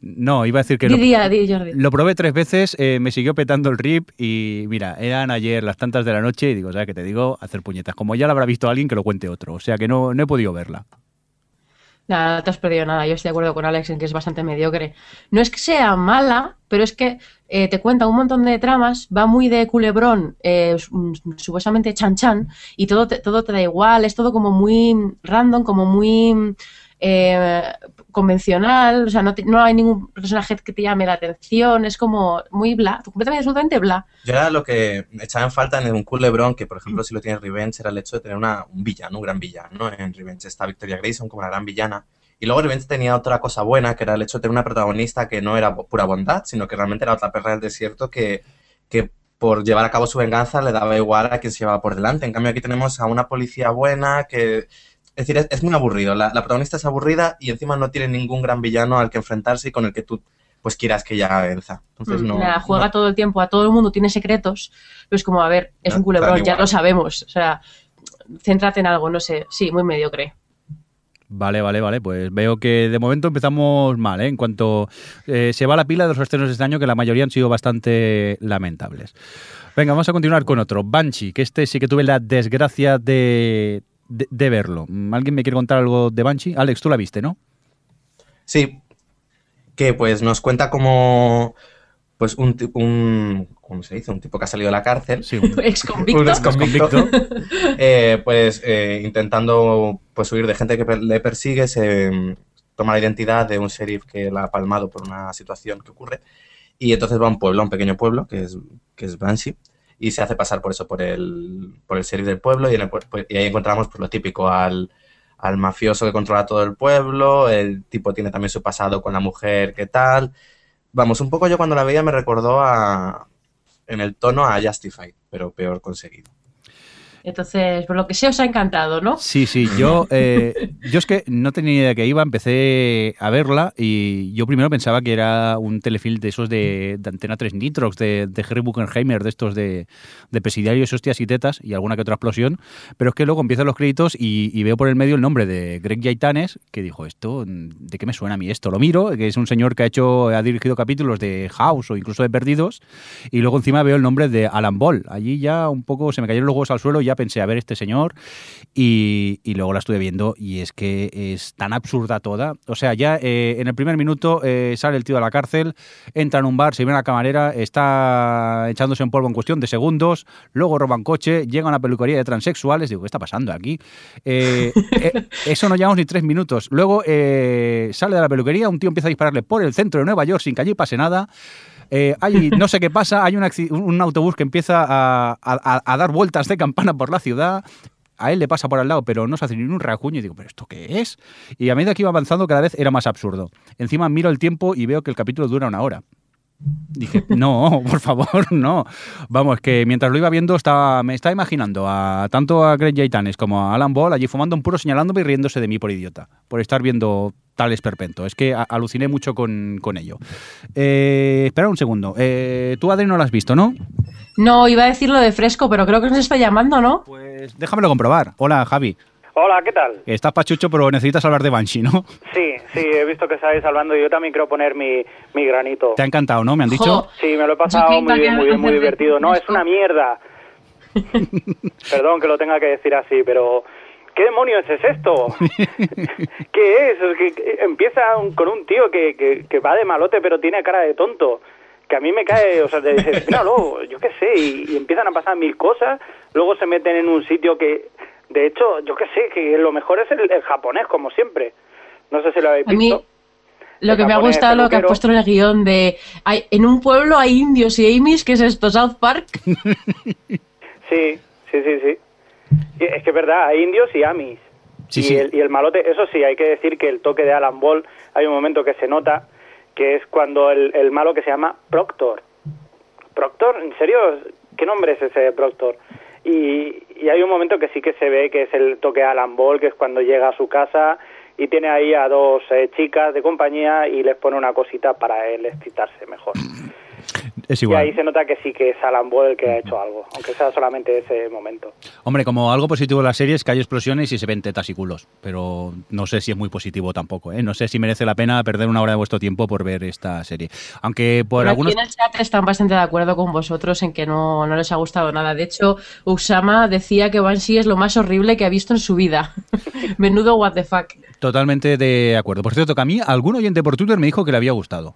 No, iba a decir que Di, lo, di, di, Jordi. lo probé tres veces, eh, me siguió petando el rip y mira, eran ayer las tantas de la noche y digo, ¿sabes qué te digo? Hacer puñetas. Como ya la habrá visto alguien, que lo cuente otro. O sea que no, no he podido verla. Nada, no te has perdido nada. Yo estoy de acuerdo con Alex en que es bastante mediocre. No es que sea mala, pero es que eh, te cuenta un montón de tramas, va muy de culebrón, eh, su- supuestamente chan chan, y todo te, todo te da igual, es todo como muy random, como muy eh, convencional, o sea, no, hay ningún personaje que te llame la atención, es como muy bla, completamente absolutamente bla. Yo era lo que echaba en falta en un culebrón, que por ejemplo si lo tiene Revenge, era el hecho de tener una, un villano, un gran villano. ¿no? En Revenge está Victoria Grayson como la gran villana. Y luego Revenge tenía otra cosa buena, que era el hecho de tener una protagonista que no era pura bondad, sino que realmente era otra perra del desierto que, que por llevar a cabo su venganza le daba igual a quien se llevaba por delante. En cambio aquí tenemos a una policía buena que... Es decir, es, es muy aburrido. La, la protagonista es aburrida y encima no tiene ningún gran villano al que enfrentarse y con el que tú pues quieras que ella venza. Entonces no... Mm, Nada, juega no- todo el tiempo, a todo el mundo tiene secretos, pero es como, a ver, es un culebrón, ya lo sabemos, o sea, céntrate en algo, no sé, sí, muy mediocre. Vale, vale, vale. Pues veo que de momento empezamos mal, ¿eh? En cuanto eh, se va la pila de los estrenos de este año, que la mayoría han sido bastante lamentables. Venga, vamos a continuar con otro. Banshee, que este sí que tuve la desgracia de, de, de verlo. ¿Alguien me quiere contar algo de Banshee? Alex, tú la viste, ¿no? Sí, que pues nos cuenta como pues un, un ¿cómo se dice? Un tipo que ha salido de la cárcel. Sí, [laughs] un- Ex convicto. Un exconvicto, Convicto. [laughs] eh, pues eh, intentando pues huir de gente que le persigue, se mm, toma la identidad de un sheriff que la ha palmado por una situación que ocurre y entonces va a un pueblo, a un pequeño pueblo que es, que es Banshee y se hace pasar por eso, por el, por el sheriff del pueblo y, en el pue- pues, y ahí encontramos pues, lo típico al, al mafioso que controla todo el pueblo, el tipo tiene también su pasado con la mujer, qué tal. Vamos, un poco yo cuando la veía me recordó a, en el tono a Justified, pero peor conseguido. Entonces, por lo que sé, os ha encantado, ¿no? Sí, sí, yo, eh, yo es que no tenía ni idea de que iba, empecé a verla y yo primero pensaba que era un telefilm de esos de, de Antena 3 Nitrox, de, de Harry Buckenheimer, de estos de, de presidiarios, hostias y tetas y alguna que otra explosión, pero es que luego empiezan los créditos y, y veo por el medio el nombre de Greg Yaitanes, que dijo, esto, ¿de qué me suena a mí esto? Lo miro, que es un señor que ha hecho, ha dirigido capítulos de House o incluso de Perdidos, y luego encima veo el nombre de Alan Ball. Allí ya un poco se me cayeron los huevos al suelo ya pensé, a ver, este señor, y, luego la estuve viendo y es que es tan absurda toda. O sea, ya eh, en el primer minuto eh, sale el tío de la cárcel, entra en un bar, se ve a la camarera, está echándose en polvo en cuestión de segundos, luego roban coche, llega a una peluquería de transexuales, digo, ¿qué está pasando aquí? Eh, eso no llevamos ni tres minutos. Luego sale de la peluquería, un tío empieza a dispararle por el centro de Nueva York sin que allí pase nada. Eh, no sé qué pasa, hay un, un autobús que empieza a dar vueltas de campana por la ciudad. A él le pasa por al lado, pero no se hace ni un rajuño y digo, ¿pero esto qué es? Y a medida que iba avanzando, cada vez era más absurdo. Encima miro el tiempo y veo que el capítulo dura una hora. Dije, no, por favor, [laughs] no. Vamos, que mientras lo iba viendo estaba, me estaba imaginando a tanto a Greg Yaitanes como a Alan Ball allí fumando un puro, señalándome y riéndose de mí por idiota, por estar viendo tal esperpento. Es que aluciné mucho con, con ello. Eh, espera un segundo. Eh, tú, Adri, no lo has visto, ¿no? No, iba a decirlo de fresco, pero creo que nos está llamando, ¿no? Pues déjamelo comprobar. Hola, Javi. Hola, ¿qué tal? Estás pachucho, pero necesitas hablar de Banshee, ¿no? Sí, sí, he visto que estáis hablando y yo también quiero poner mi, mi granito. Te ha encantado, ¿no? Me han dicho. Jo, Sí, me lo he pasado muy bien, muy bien, muy divertido. No, es una mierda. [laughs] Perdón que lo tenga que decir así, pero ¿qué demonios es esto? [laughs] ¿Qué es? Es que- que empieza un- con un tío que, que, que va de malote pero tiene cara de tonto. Que a mí me cae, o sea, te dices, míralo, yo qué sé, y, y empiezan a pasar mil cosas, luego se meten en un sitio que, de hecho, yo qué sé, que lo mejor es el, el japonés, como siempre. No sé si lo habéis A mí, visto. lo que me ha gustado lo que has puesto en el guion de hay, en un pueblo hay indios y Amy's, ¿qué es esto? ¿South Park? [laughs] Sí, sí, sí, sí. Y Es que es verdad, hay indios y amis. Sí, y, sí. El, y el malote, eso sí, hay que decir que el toque de Alan Ball, hay un momento que se nota, que es cuando el, el malo que se llama Proctor. ¿Proctor? ¿En serio? ¿Qué nombre es ese Proctor? Y, y hay un momento que sí que se ve que es el toque de Alan Ball, que es cuando llega a su casa y tiene ahí a dos eh, chicas de compañía y les pone una cosita para él excitarse mejor. Es Y igual. ahí se nota que sí que es Alan Ball el que ha hecho algo, aunque sea solamente ese momento. Hombre, como algo positivo de la serie es que hay explosiones y se ven tetas y culos, pero no sé si es muy positivo tampoco, ¿eh? No sé si merece la pena perder una hora de vuestro tiempo por ver esta serie. Aunque por Pero algunos... Aquí en el chat están bastante de acuerdo con vosotros en que no, no les ha gustado nada. De hecho, Usama decía que Banshee es lo más horrible que ha visto en su vida. [laughs] Menudo what the fuck. Totalmente de acuerdo. Por cierto, que a mí algún oyente por Twitter me dijo que le había gustado.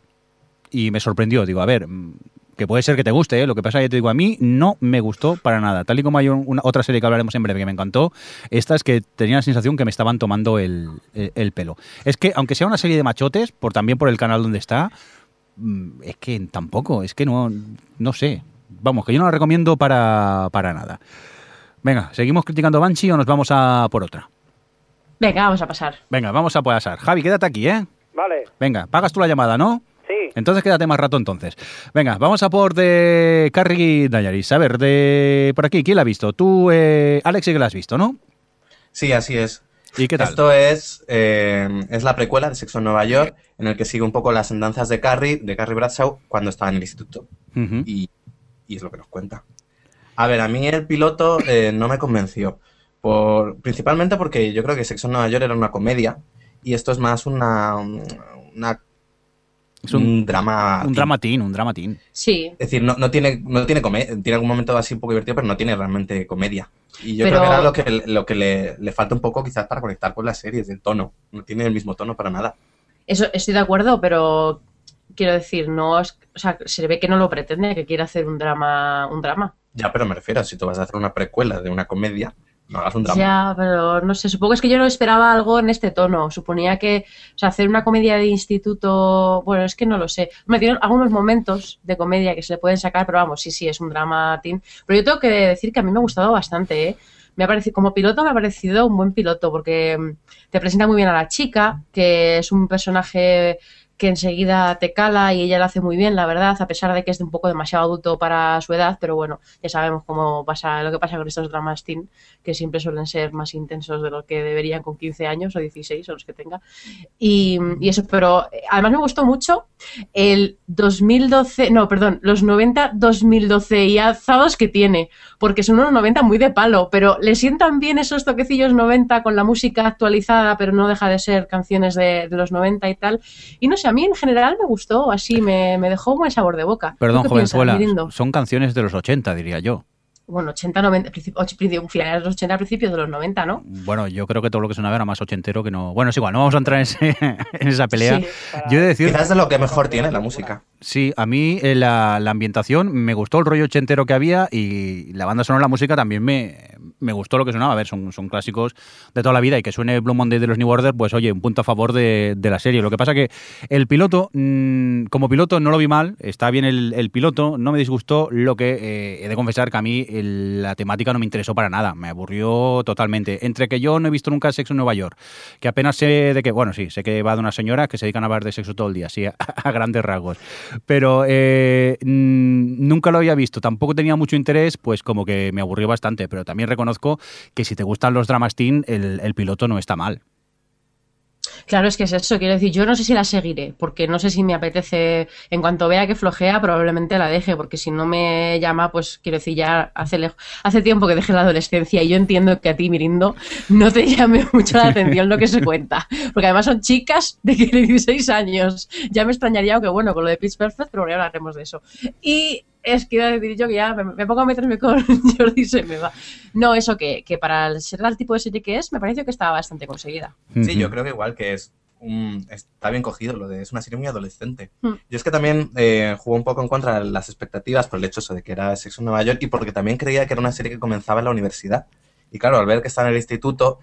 Y me sorprendió. Digo, a ver, mm, que puede ser que te guste, ¿eh? Lo que pasa, ya te digo, a mí no me gustó para nada. Tal y como hay un- una, otra serie que hablaremos en breve que me encantó, esta es que tenía la sensación que me estaban tomando el, el- el pelo. Es que, aunque sea una serie de machotes, por también por el canal donde está, mm, es que tampoco, es que no, no sé. Vamos, que yo no la recomiendo para, para nada. Venga, ¿seguimos criticando a Banshee o nos vamos a por otra? Venga, vamos a pasar. Venga, vamos a pasar. Javi, quédate aquí, ¿eh? Vale, Venga, pagas tú la llamada, ¿no? Entonces quédate más rato entonces. Venga, vamos a por de Carrie Dayaris. A ver, de por aquí, ¿quién la ha visto? Tú, eh, Alex, sí que la has visto, ¿no? Sí, así es. ¿Y qué tal? Esto es, eh, es la precuela de Sexo en Nueva York, en el que sigue un poco las andanzas de Carrie, de Carrie Bradshaw, cuando estaba en el instituto. Y es lo que nos cuenta. A ver, a mí el piloto eh, no me convenció. Por, principalmente porque yo creo que Sexo en Nueva York era una comedia y esto es más una, una- Es un, un drama. un dramatín, un dramatín. Sí. Es decir, no, no tiene, no tiene comedia, tiene algún momento así un poco divertido, pero no tiene realmente comedia. Y yo Pero- creo que era lo que, lo que le, le falta un poco quizás para conectar con la serie, es el tono. No tiene el mismo tono para nada. Eso estoy de acuerdo, pero quiero decir, no es, o sea, se ve que no lo pretende, que quiere hacer un drama, un drama. Ya, pero me refiero, si tú vas a hacer una precuela de una comedia, no hagas un drama. Ya, pero no sé, supongo es que yo no esperaba algo en este tono. Suponía que, hacer una comedia de instituto, bueno, es que no lo sé. Me dieron algunos momentos de comedia que se le pueden sacar, pero vamos, sí, sí, es un drama teen. Pero yo tengo que decir que a mí me ha gustado bastante, ¿eh? Me ha parecido, como piloto me ha parecido un buen piloto porque mm, te presenta muy bien a la chica, que es un personaje que enseguida te cala y ella lo hace muy bien, la verdad, a pesar de que es un poco demasiado adulto para su edad, pero bueno, ya sabemos cómo pasa lo que pasa con estos dramas teen, que siempre suelen ser más intensos de lo que deberían con 15 años o 16 o los que tenga. Y, y eso, pero eh, además me gustó mucho el 2012, no, perdón, los 90 2012 y azados que tiene, porque son unos 90 muy de palo, pero le sientan bien esos toquecillos 90 con la música actualizada, pero no deja de ser canciones de, de los 90 y tal. Y no sé, a mí en general me gustó, así me, me dejó un buen sabor de boca. ¿Tú Perdón, piensas, jovenzuela, son canciones de los 80, diría yo. Bueno, 80, 90, principi- och- principi- finales de los 80, principios de los 90, ¿no? Bueno, yo creo que todo lo que sonaba era más ochentero que no... Bueno, es igual, no vamos a entrar en, ese- [laughs] en esa pelea. Sí. Yo he de decir... Quizás es de lo que mejor tiene la música. Sí, a mí eh, la, la ambientación me gustó el rollo ochentero que había y la banda sonora, la música también me, me gustó lo que sonaba. A ver, son, son clásicos de toda la vida y que suene Blue de los New Order, pues oye, un punto a favor de, de la serie. Lo que pasa que el piloto, mm, como piloto no lo vi mal, está bien el, piloto, no me disgustó, lo que eh, he de confesar que a mí la temática no me interesó para nada, me aburrió totalmente. Entre que yo no he visto nunca sexo en Nueva York, que apenas sé de que, bueno, sí, sé que va de una señora que se dedican a hablar de sexo todo el día, sí, a, [laughs] a grandes rasgos. Pero eh, mm, nunca lo había visto, tampoco tenía mucho interés, pues como que me aburrió bastante. Pero también reconozco que si te gustan los dramas teen, el, piloto no está mal. Claro, es que es eso, quiero decir, yo no sé si la seguiré, porque no sé si me apetece, en cuanto vea que flojea, probablemente la deje, porque si no me llama, pues quiero decir, ya hace, lej- hace tiempo que dejé la adolescencia y yo entiendo que a ti, Mirindo, no te [laughs] llame mucho la atención lo que se cuenta, porque además son chicas de que 16 años, ya me extrañaría, aunque bueno, con lo de Pitch Perfect, pero ya hablaremos de eso. Y es que iba a decir yo que ya me, me pongo a meterme con [laughs] Jordi y se me va. No, eso que, que para ser el tipo de serie que es, me pareció que estaba bastante conseguida. Sí, yo creo que igual que es un- está bien cogido lo de es una serie muy adolescente. Mm. Yo es que también eh, jugó un poco en contra de las expectativas por el hecho eso de que era Sexo en Nueva York y porque también creía que era una serie que comenzaba en la universidad. Y claro, al ver que está en el instituto,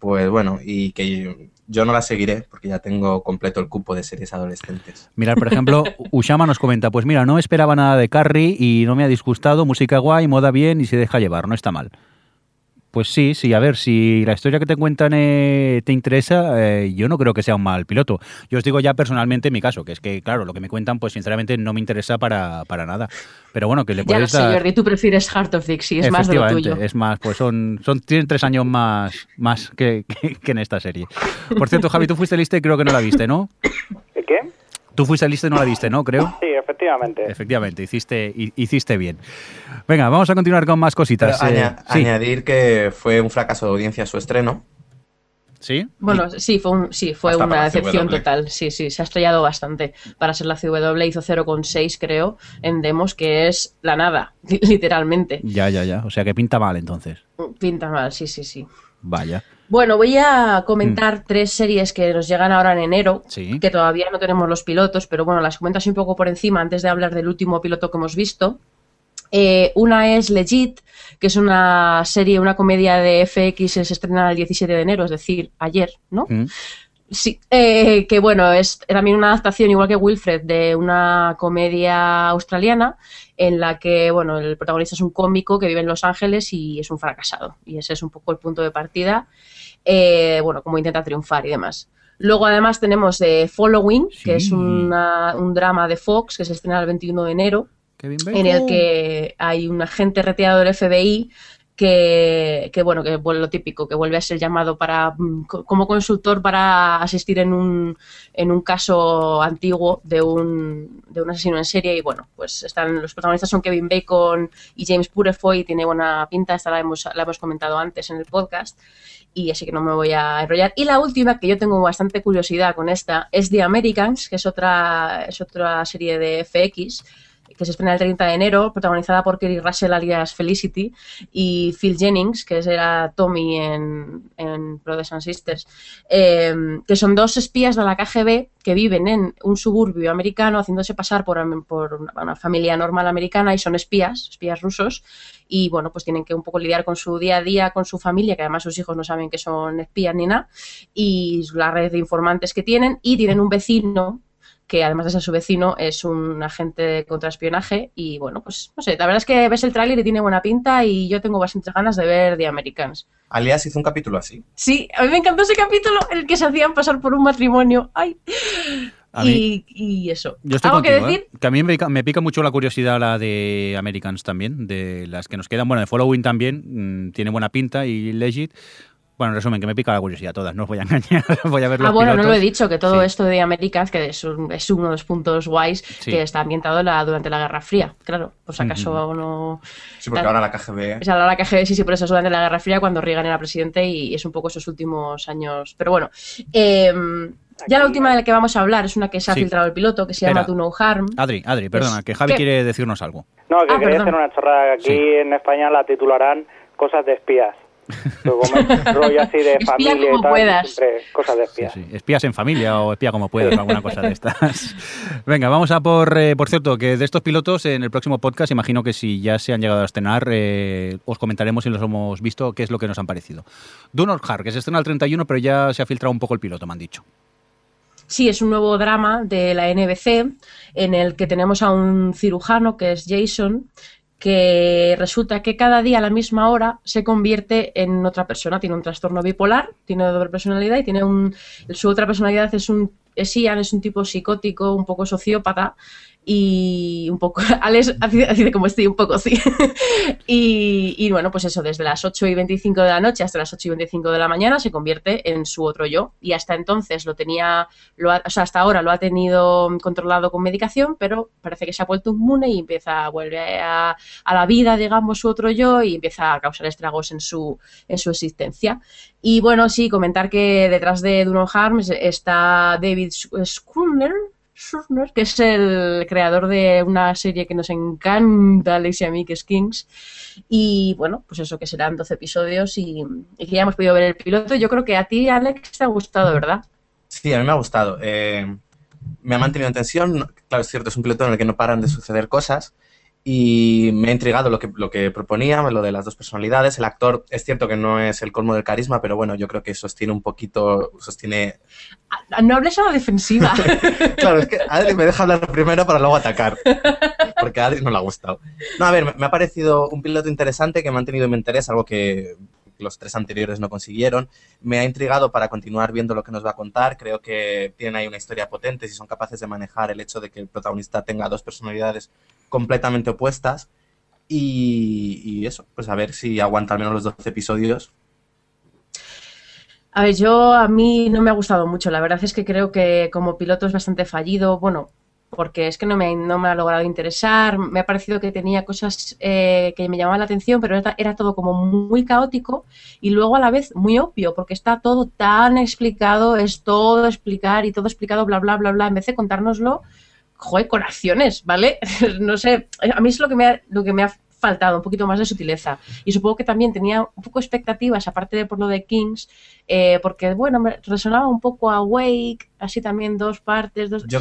pues bueno, y que yo no la seguiré porque ya tengo completo el cupo de series adolescentes. Mirad, por ejemplo, [laughs] Ushama nos comenta, pues mira, no esperaba nada de Carrie y no me ha disgustado, música guay, moda bien y se deja llevar, no está mal. Pues sí, sí, a ver, si la historia que te cuentan eh, te interesa, eh, yo no creo que sea un mal piloto. Yo os digo ya personalmente en mi caso, que es que, claro, lo que me cuentan, pues sinceramente no me interesa para, para nada. Pero bueno, que le Ya lo puedes sé, dar... Jordi, tú prefieres Heart of Dixie, es más de lo tuyo. Es más, pues son, son tienen tres años más, más que, [laughs] que- que en esta serie. Por cierto, Javi, tú fuiste lista y creo que no la viste, ¿no? Tú fuiste lista y no la viste, ¿no? Creo. Sí, efectivamente. Efectivamente, hiciste, hi- hiciste bien. Venga, vamos a continuar con más Pero cositas. eh, aña- sí, Añadir que fue un fracaso de audiencia su estreno. ¿Sí? Bueno, sí, fue, un, sí, fue Hasta una decepción CW. total. Sí, sí, se ha estrellado bastante. Para ser la CW hizo 0,6 creo en demos, que es la nada, [laughs] literalmente. Ya, ya, ya. O sea que pinta mal entonces. Pinta mal, sí, sí, sí. Vaya. Bueno, voy a comentar tres series que nos llegan ahora en enero, Mm. Sí. que todavía no tenemos los pilotos, pero bueno, las comento así un poco por encima antes de hablar del último piloto que hemos visto. Eh, una es Legit, que es una serie, una comedia de FX, se estrena el 17 de enero, es decir, ayer, ¿no? Mm. Sí, eh, que bueno, es también una adaptación, igual que Wilfred, de una comedia australiana en la que, bueno, el protagonista es un cómico que vive en Los Ángeles y es un fracasado. Y ese es un poco el punto de partida, eh, bueno, cómo intenta triunfar y demás. Luego, además, tenemos eh, Following, que es una- un drama de Fox que se estrena el 21 de enero, en el que hay un agente retirado del FBI que, que, bueno, que vuelve lo típico, que vuelve a ser llamado para mm, co- como consultor para asistir en un, en un caso antiguo de un, de un asesino en serie. Y bueno, pues están los protagonistas son Kevin Bacon y James Purefoy, tiene buena pinta, esta la hemos, la hemos comentado antes en el podcast y así que no me voy a enrollar. Y la última, que yo tengo bastante curiosidad con esta, es The Americans, que es otra, es otra serie de FX que se estrena el 30 de enero, protagonizada por Kerry Russell alias Felicity y Phil Jennings, que era Tommy en, en Brothers and Sisters, eh, que son dos espías de la KGB que viven en un suburbio americano haciéndose pasar por, por una, una familia normal americana y son espías, espías rusos, y bueno, pues tienen que un poco lidiar con su día a día, con su familia, que además sus hijos no saben que son espías ni nada, y la red de informantes que tienen, y tienen un vecino que además de ser su vecino es un agente de contraespionaje y bueno, pues no sé, la verdad es que ves el tráiler y tiene buena pinta y yo tengo bastantes ganas de ver The Americans. Alias hizo un capítulo así. Sí, a mí me encantó ese capítulo en el que se hacían pasar por un matrimonio. Ay. A mí- Y, y eso. Yo estoy ¿Algo que contigo, decir? ¿eh? Que a mí me pica, me pica mucho la curiosidad la de Americans también, de las que nos quedan. Bueno, de Following también, mm, tiene buena pinta y Legit. Bueno, en resumen, que me pica la curiosidad todas, no os voy a [laughs] engañar. [laughs] voy a ver los Ah, bueno, no lo he dicho, que todo Sí. esto de Americans, que es, un- es uno de los puntos guays, Sí. que está ambientado la- durante la Guerra Fría. Claro, por si acaso Ujú. no... Sí, porque ahora la KGB. O sea, la KGB sí, sí, por eso es durante la Guerra Fría cuando Reagan era presidente y es un poco esos últimos años. Pero bueno, eh, ya la última de la que vamos a hablar es una que se ha Sí. filtrado el piloto, que se Espera. llama Do No Harm. Adri, Adri, perdona, Es- que Javi ¿qué? quiere decirnos algo. No, que Ah, quería perdón. hacer una chorrada. Aquí Sí. en España la titularán Cosas de espías. Luego me rollo así de [laughs] Espía familia como y tal, puedas. siempre cosas de Sí, espía. sí. Espías en familia o espía como puedas, alguna cosa de estas. [laughs] Venga, vamos a por, eh, por cierto, que de estos pilotos en el próximo podcast, imagino que si ya se han llegado a estrenar, eh, os comentaremos si los hemos visto, qué es lo que nos han parecido. Dunor Hard, que se estrena el 31, pero ya se ha filtrado un poco el piloto, me han dicho. Sí, es un nuevo drama de la NBC en el que tenemos a un cirujano que es Jason, que resulta que cada día a la misma hora se convierte en otra persona. Tiene un trastorno bipolar, tiene doble personalidad y tiene un. Su otra personalidad es un. Es Ian, es un tipo psicótico, un poco sociópata y un poco. [laughs] Alex así así de como estoy, un poco sí. [laughs] y, y bueno, pues eso, desde las 8 y 25 de la noche hasta las 8 y 25 de la mañana se convierte en su otro yo. Y hasta entonces lo tenía, lo ha- o sea, hasta ahora lo ha tenido controlado con medicación, pero parece que se ha vuelto inmune y empieza, vuelve a, a la vida, digamos, su otro yo y empieza a causar estragos en su, en su existencia. Y bueno, sí, comentar que detrás de Duno Harms está David Schooner, Que es el creador de una serie que nos encanta, Alex y a es Kings. Y bueno, pues eso que serán 12 episodios y, y que ya hemos podido ver el piloto. Yo creo que a ti, Alex, te ha gustado, ¿verdad? Sí, a mí me ha gustado. Eh, me ha mantenido en tensión. Claro, es cierto, es un piloto en el que no paran de suceder cosas. Y me ha intrigado lo que, lo que proponía, lo de las dos personalidades. El actor es cierto que no es el colmo del carisma, pero bueno, yo creo que sostiene un poquito, sostiene... Ah, No hables a la defensiva. [laughs] Claro, es que Adri me deja hablar primero para luego atacar, porque a Adri no le ha gustado. No, a ver, me- me ha parecido un piloto interesante que me ha mantenido en mi interés, algo que los tres anteriores no consiguieron. Me ha intrigado para continuar viendo lo que nos va a contar. Creo que tienen ahí una historia potente si son capaces de manejar el hecho de que el protagonista tenga dos personalidades completamente opuestas. Y, eso, pues a ver si aguanta al menos los 12 episodios. A ver, yo a mí no me ha gustado mucho. La verdad es que creo que como piloto es bastante fallido. Bueno, porque es que no me, no me ha logrado interesar. Me ha parecido que tenía cosas eh, que me llamaban la atención, pero era, era todo como muy caótico y luego a la vez muy obvio, porque está todo tan explicado, es todo explicar y todo explicado, bla, bla, bla, bla. En vez de contárnoslo, joder, con acciones, ¿vale? [laughs] no sé, a mí es lo que me ha, lo que me ha faltado, un poquito más de sutileza. Y supongo que también tenía un poco expectativas, aparte de por lo de Kings, eh, porque, bueno, me resonaba un poco a Wake, así también dos partes, dos... Yo,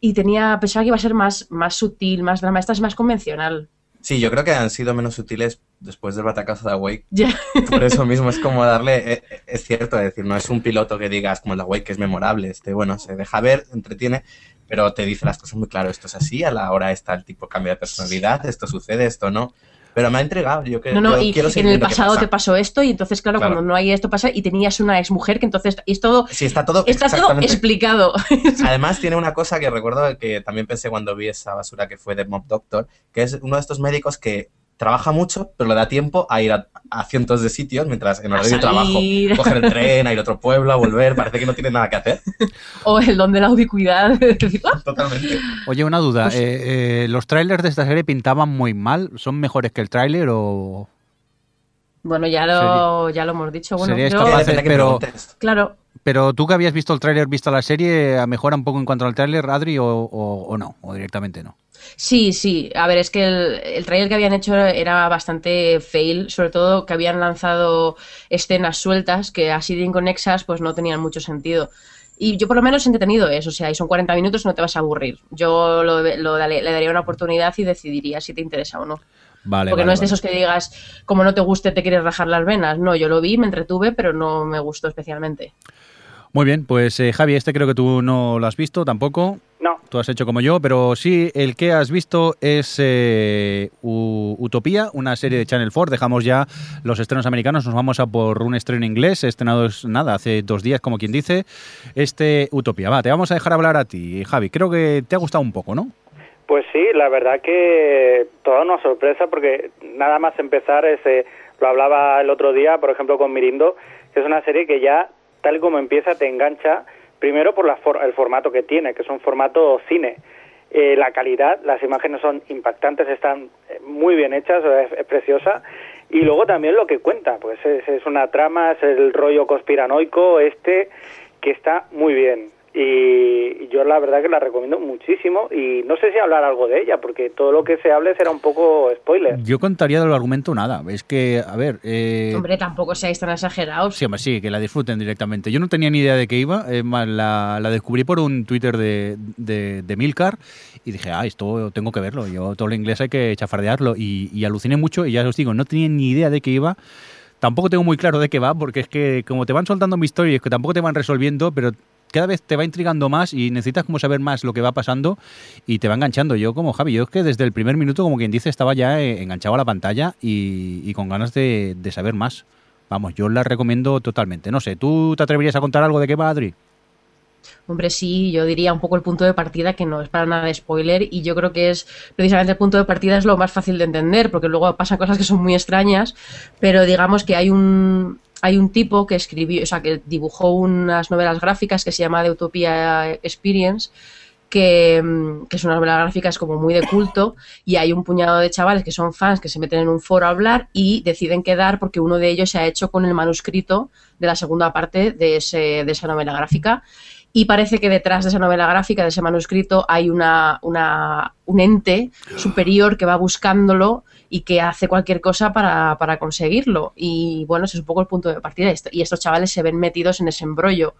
Y tenía, pensaba que iba a ser más, más sutil, más drama. Esta es más convencional. Sí, yo creo que han sido menos sutiles después del batacazo de Awake. Ya. Por eso mismo es como darle, eh, eh, es cierto, es decir, no es un piloto que digas como el Awake, que es memorable, este, bueno, se deja ver, entretiene, pero te dice las cosas muy claro, esto es así, a la hora está el tipo cambia de personalidad, esto sucede, esto no. Pero me ha entregado, yo, que, No, no, yo y quiero en el pasado pasa. te pasó esto y entonces, claro, Claro. cuando no hay esto pasa y tenías una exmujer que entonces es todo, Sí, está todo está todo explicado. [laughs] Además tiene una cosa que recuerdo que también pensé cuando vi esa basura que fue de Mob Doctor, que es uno de estos médicos que trabaja mucho, pero le da tiempo a ir a, a cientos de sitios mientras en horario de trabajo, coger el tren, a ir a otro pueblo, a volver, parece que no tiene nada que hacer. [laughs] o el don de la ubicuidad. [laughs] "Ah, Totalmente. Oye, una duda. Pues- eh, eh, ¿Los trailers de esta serie pintaban muy mal? ¿Son mejores que el tráiler o...? Bueno, ya lo, ya lo hemos dicho. Bueno, yo- de qué pero- claro, Pero tú que habías visto el tráiler, visto la serie, ¿mejora un poco en cuanto al tráiler, Adri, o, o- o no? ¿O directamente no? Sí, sí. A ver, es que el, el trailer que habían hecho era bastante fail, sobre todo que habían lanzado escenas sueltas que así de inconexas pues no tenían mucho sentido. Y yo por lo menos he entretenido eso, o sea, y son 40 minutos, no te vas a aburrir. Yo lo, le daría una oportunidad y decidiría si te interesa o no. Vale, Porque vale, no es de vale. esos que digas, como no te guste, te quieres rajar las venas. No, yo lo vi, me entretuve, pero no me gustó especialmente. Muy bien, pues eh, Javi, este creo que tú no lo has visto tampoco. No, Tú has hecho como yo, pero sí, el que has visto es eh, Utopía, una serie de Channel 4. Dejamos ya los estrenos americanos, nos vamos a por un estreno inglés, estrenado es, nada, hace dos días, como quien dice. Este Utopía, va, te vamos a dejar hablar a ti, Javi. Creo que te ha gustado un poco, ¿no? Pues sí, la verdad que toda una sorpresa porque nada más empezar ese lo hablaba el otro día, por ejemplo, con Mirindo, que es una serie que ya tal como empieza te engancha primero por la el formato que tiene, que es un formato cine. Eh, la calidad, las imágenes son impactantes, están eh, muy bien hechas, es, es preciosa. Y luego también lo que cuenta, pues es, es una trama, es el rollo conspiranoico este que está muy bien. Y yo la verdad que la recomiendo muchísimo y no sé si hablar algo de ella porque todo lo que se hable será un poco spoiler. Yo contaría del argumento nada. Es que, a ver... Eh... Hombre, tampoco seáis tan exagerados. Sí, hombre, sí, que la disfruten directamente. Yo no tenía ni idea de qué iba. Es más, la, la descubrí por un Twitter de, de, de, Milcar y dije, ah, esto tengo que verlo. Yo todo lo inglés hay que chafardearlo y, y aluciné mucho y ya os digo, no tenía ni idea de qué iba. Tampoco tengo muy claro de qué va, porque es que como te van soltando misterios que tampoco te van resolviendo, pero cada vez te va intrigando más y necesitas como saber más lo que va pasando y te va enganchando. Yo como Javi, yo es que desde el primer minuto, como quien dice, estaba ya eh, enganchado a la pantalla y, con ganas de, saber más. Vamos, yo la recomiendo totalmente. No sé, ¿tú te atreverías a contar algo de qué va, Adri? Hombre, sí, yo diría un poco el punto de partida, que no es para nada spoiler, y yo creo que es precisamente el punto de partida es lo más fácil de entender, porque luego pasan cosas que son muy extrañas, pero digamos que hay un, hay un tipo que escribió, o sea, que dibujó unas novelas gráficas que se llama The Utopia Experience, que, que, es una novela gráfica, es como muy de culto, y hay un puñado de chavales que son fans que se meten en un foro a hablar y deciden quedar porque uno de ellos se ha hecho con el manuscrito de la segunda parte de, ese, de esa novela gráfica. Y parece que detrás de esa novela gráfica, de ese manuscrito, hay una, una, un ente superior que va buscándolo y que hace cualquier cosa para, para conseguirlo. Y bueno, ese es un poco el punto de partida. Y estos chavales se ven metidos en ese embrollo.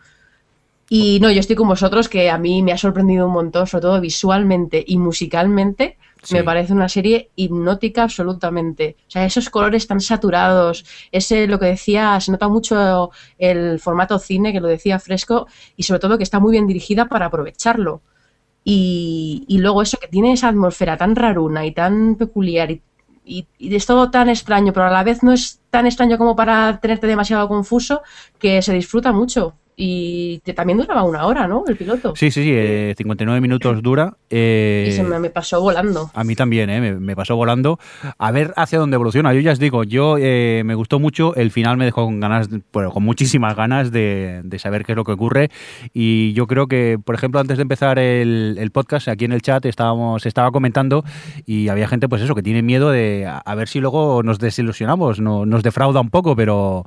Y no, yo estoy con vosotros que a mí me ha sorprendido un montón, sobre todo visualmente y musicalmente. Sí. Me parece una serie hipnótica absolutamente. O sea, esos colores tan saturados, ese lo que decía, se nota mucho el formato cine, que lo decía fresco, y sobre todo que está muy bien dirigida para aprovecharlo. Y, y luego eso, que tiene esa atmósfera tan raruna y tan peculiar y, y, y, es todo tan extraño, pero a la vez no es tan extraño como para tenerte demasiado confuso, que se disfruta mucho y que también duraba una hora, ¿no? El piloto. Sí, sí, sí, eh, 59 minutos dura. Eh, y se me, me, pasó volando. A mí también, ¿eh? Me, me, pasó volando. A ver hacia dónde evoluciona. Yo ya os digo, yo eh, me gustó mucho, el final me dejó con ganas, bueno, con muchísimas ganas de, de, saber qué es lo que ocurre. Y yo creo que, por ejemplo, antes de empezar el, el podcast, aquí en el chat estábamos, estaba comentando y había gente, pues eso, que tiene miedo de a, a ver si luego nos desilusionamos, no, nos defrauda un poco, pero